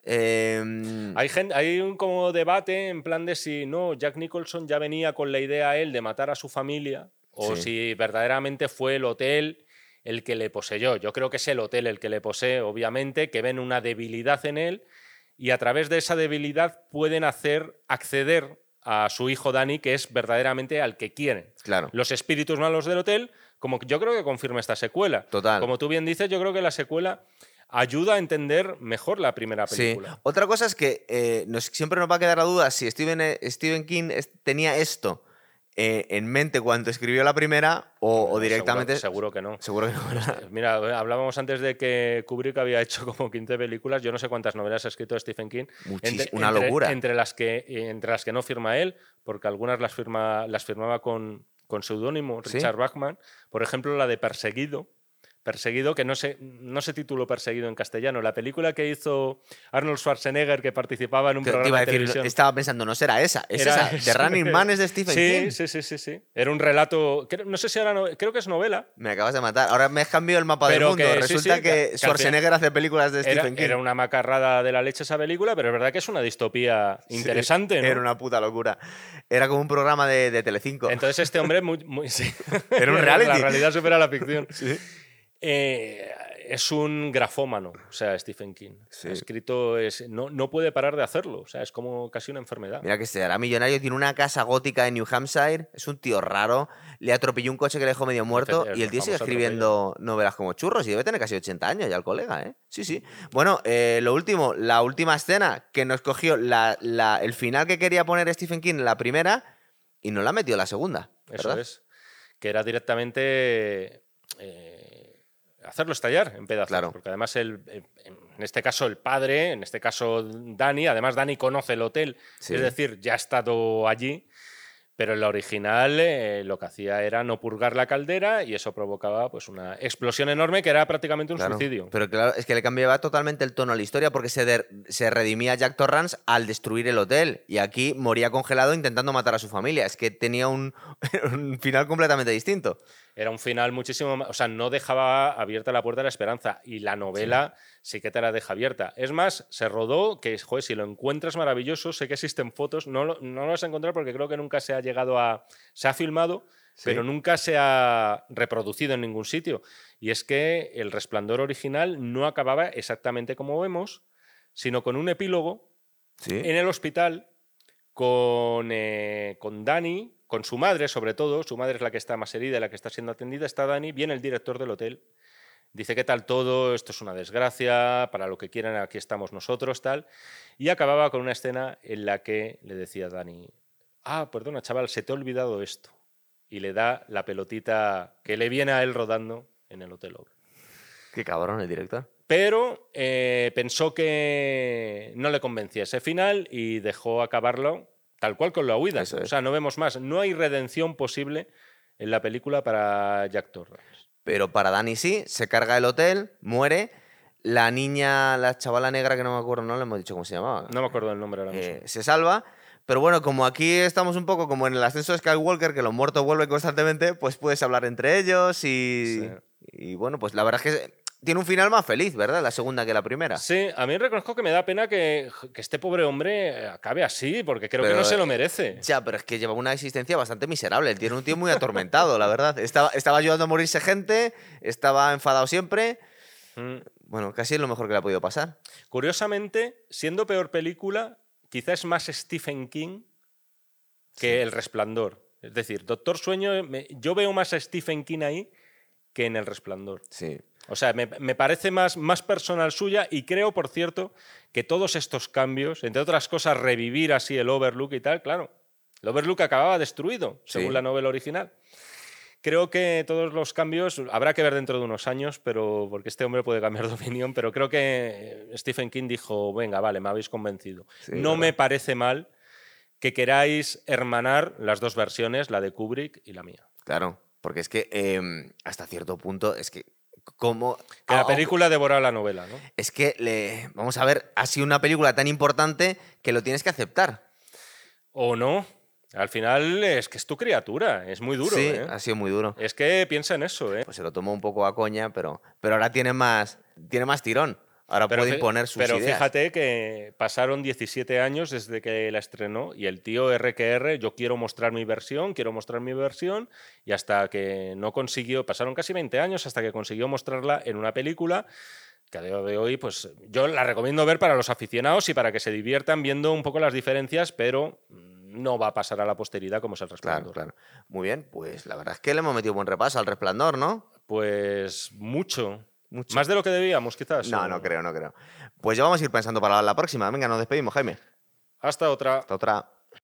Em, Hay, un como debate en plan de si no, Jack Nicholson ya venía con la idea él de matar a su familia o Sí. si verdaderamente fue el hotel el que le poseyó. Yo creo que es el hotel el que le posee, obviamente, que ven una debilidad en él y a través de esa debilidad pueden hacer acceder a su hijo Dani, que es verdaderamente al que quieren. claro. Los espíritus malos del hotel, como yo creo que confirma esta secuela. Total. Como tú bien dices, yo creo que la secuela ayuda a entender mejor la primera Sí. película. Otra cosa es que eh, nos- siempre nos va a quedar la duda si Stephen, eh, Stephen King es- tenía esto eh, en mente cuando escribió la primera o, directamente. Seguro, que no. Seguro que no. ¿verdad? Mira, hablábamos antes de que Kubrick había hecho como 15 películas. Yo no sé cuántas novelas ha escrito Stephen King. Muchis- una locura. Entre las, que, entre las que no firma él, porque algunas las, firma, las firmaba con, con seudónimo, ¿Sí? Richard Bachman. Por ejemplo, la de Perseguido. Perseguido, que no se, no se tituló Perseguido en castellano. La película que hizo Arnold Schwarzenegger, que participaba en un Te- te programa iba a de decir, televisión. estaba pensando, no será esa, es Era esa. The. Running Man es de Stephen sí, King. Sí, sí, sí, sí. Era un relato, no sé si no- creo que es novela, Me acabas de matar. Ahora me has cambiado el mapa Pero del mundo. que- sí, Resulta sí, que, Schwarzenegger hace películas de Era, Stephen King. era una macarrada de la leche esa película, pero es verdad que es una distopía Sí, interesante, ¿no? Era una puta locura. Era como un programa de, de Telecinco. Entonces este hombre muy, muy- sí. Era un reality. La realidad supera la ficción. Eh, es un grafómano, o sea, Stephen King. Sí. Ha escrito, es, no, no puede parar de hacerlo, o sea, es como casi una enfermedad. Mira que será millonario, tiene una casa gótica en New Hampshire, es un tío raro, le atropelló un coche que le dejó medio muerto el y el tío sigue escribiendo novelas como churros y debe tener casi 80 años ya el colega, ¿eh? Sí, sí. Bueno, eh, lo último, la última escena que nos cogió la- la- el final que quería poner Stephen King en la primera y no la metió en la segunda. Eso es. Que era directamente eh, hacerlo estallar en pedazos. Claro. Porque además, el, en este caso, el padre, en este caso Dani, además Dani conoce el hotel, Sí. es decir, ya ha estado allí. Pero en la original eh, lo que hacía era no purgar la caldera y eso provocaba pues una explosión enorme que era prácticamente un Claro, suicidio. Pero claro, es que le cambiaba totalmente el tono a la historia porque se, der- se redimía Jack Torrance al destruir el hotel y aquí moría congelado intentando matar a su familia. Es que tenía un, un final completamente distinto. Era un final muchísimo más. O sea, no dejaba abierta la puerta de la esperanza. Y la novela sí, que te la deja abierta. Es más, se rodó, que joder, si lo encuentras maravilloso, sé que existen fotos, no lo, no lo vas a encontrar porque creo que nunca se ha llegado a. Se ha filmado, pero nunca se ha reproducido en ningún sitio. Y es que el resplandor original no acababa exactamente como vemos, sino con un epílogo en el hospital con, eh, con Dani, con su madre sobre todo, su madre es la que está más herida, la que está siendo atendida, está Dani, viene el director del hotel, dice qué tal todo, esto es una desgracia, para lo que quieran aquí estamos nosotros, tal, y acababa con una escena en la que le decía a Dani, ah, perdona chaval, se te ha olvidado esto, y le da la pelotita que le viene a él rodando en el hotel Qué cabrón el director. Pero eh, pensó que no le convencía ese final y dejó acabarlo tal cual con la huida. O sea, no vemos más. No hay redención posible en la película para Jack Torrance. Pero para Dani sí, se carga el hotel, muere. La niña, la chavala negra que no me acuerdo, no le hemos dicho cómo se llamaba. No me acuerdo el nombre ahora eh, se salva. Pero bueno, como aquí estamos un poco como en el ascenso de Skywalker, que los muertos vuelven constantemente, pues puedes hablar entre ellos y, y bueno, pues la verdad es que tiene un final más feliz, ¿verdad? La segunda que la primera. Sí, a mí reconozco que me da pena que, este pobre hombre acabe así, porque creo que no se lo merece. Ya, pero es que lleva una existencia bastante miserable. tiene un tío muy atormentado, la verdad. Estaba, estaba ayudando a morirse gente, estaba enfadado siempre. Mm. Bueno, casi es lo mejor que le ha podido pasar. Curiosamente, siendo peor película, quizás es más Stephen King que El Resplandor. Es decir, Doctor Sueño, yo veo más a Stephen King ahí que en El Resplandor. Sí. O sea, me, parece más, más personal suya y creo, por cierto, que todos estos cambios, entre otras cosas, revivir así el Overlook y tal, claro, el Overlook acababa destruido, según la novela original. Creo que todos los cambios habrá que ver dentro de unos años, pero porque este hombre puede cambiar de opinión, pero creo que Stephen King dijo, venga, vale, me habéis convencido. no me parece mal que queráis hermanar las dos versiones, la de Kubrick y la mía. Claro, porque es que em, hasta cierto punto es que como... Que la película devora la novela, ¿no? Es que, le, vamos a ver, ha sido una película tan importante que lo tienes que aceptar. O no. Al final es que es tu criatura, es muy duro. Sí, ¿eh? ha sido muy duro. Es que piensa en eso, ¿eh? Pues se lo tomó un poco a coña, pero, pero ahora tiene más, tiene más tirón. Ahora puede imponer sus pero ideas. fíjate que pasaron 17 años desde que la estrenó y el tío RQR, yo quiero mostrar mi versión, quiero mostrar mi versión, y hasta que no consiguió, pasaron casi 20 años hasta que consiguió mostrarla en una película que a día de hoy, pues yo la recomiendo ver para los aficionados y para que se diviertan viendo un poco las diferencias, pero no va a pasar a la posteridad como es el resplandor. Claro, claro. Muy bien, pues la verdad es que le hemos metido buen repaso al resplandor, ¿no? Pues mucho. Más de lo que debíamos, quizás. No, no creo, no creo. Pues ya vamos a ir pensando para la próxima. Venga, nos despedimos, Jaime. Hasta otra. Hasta otra.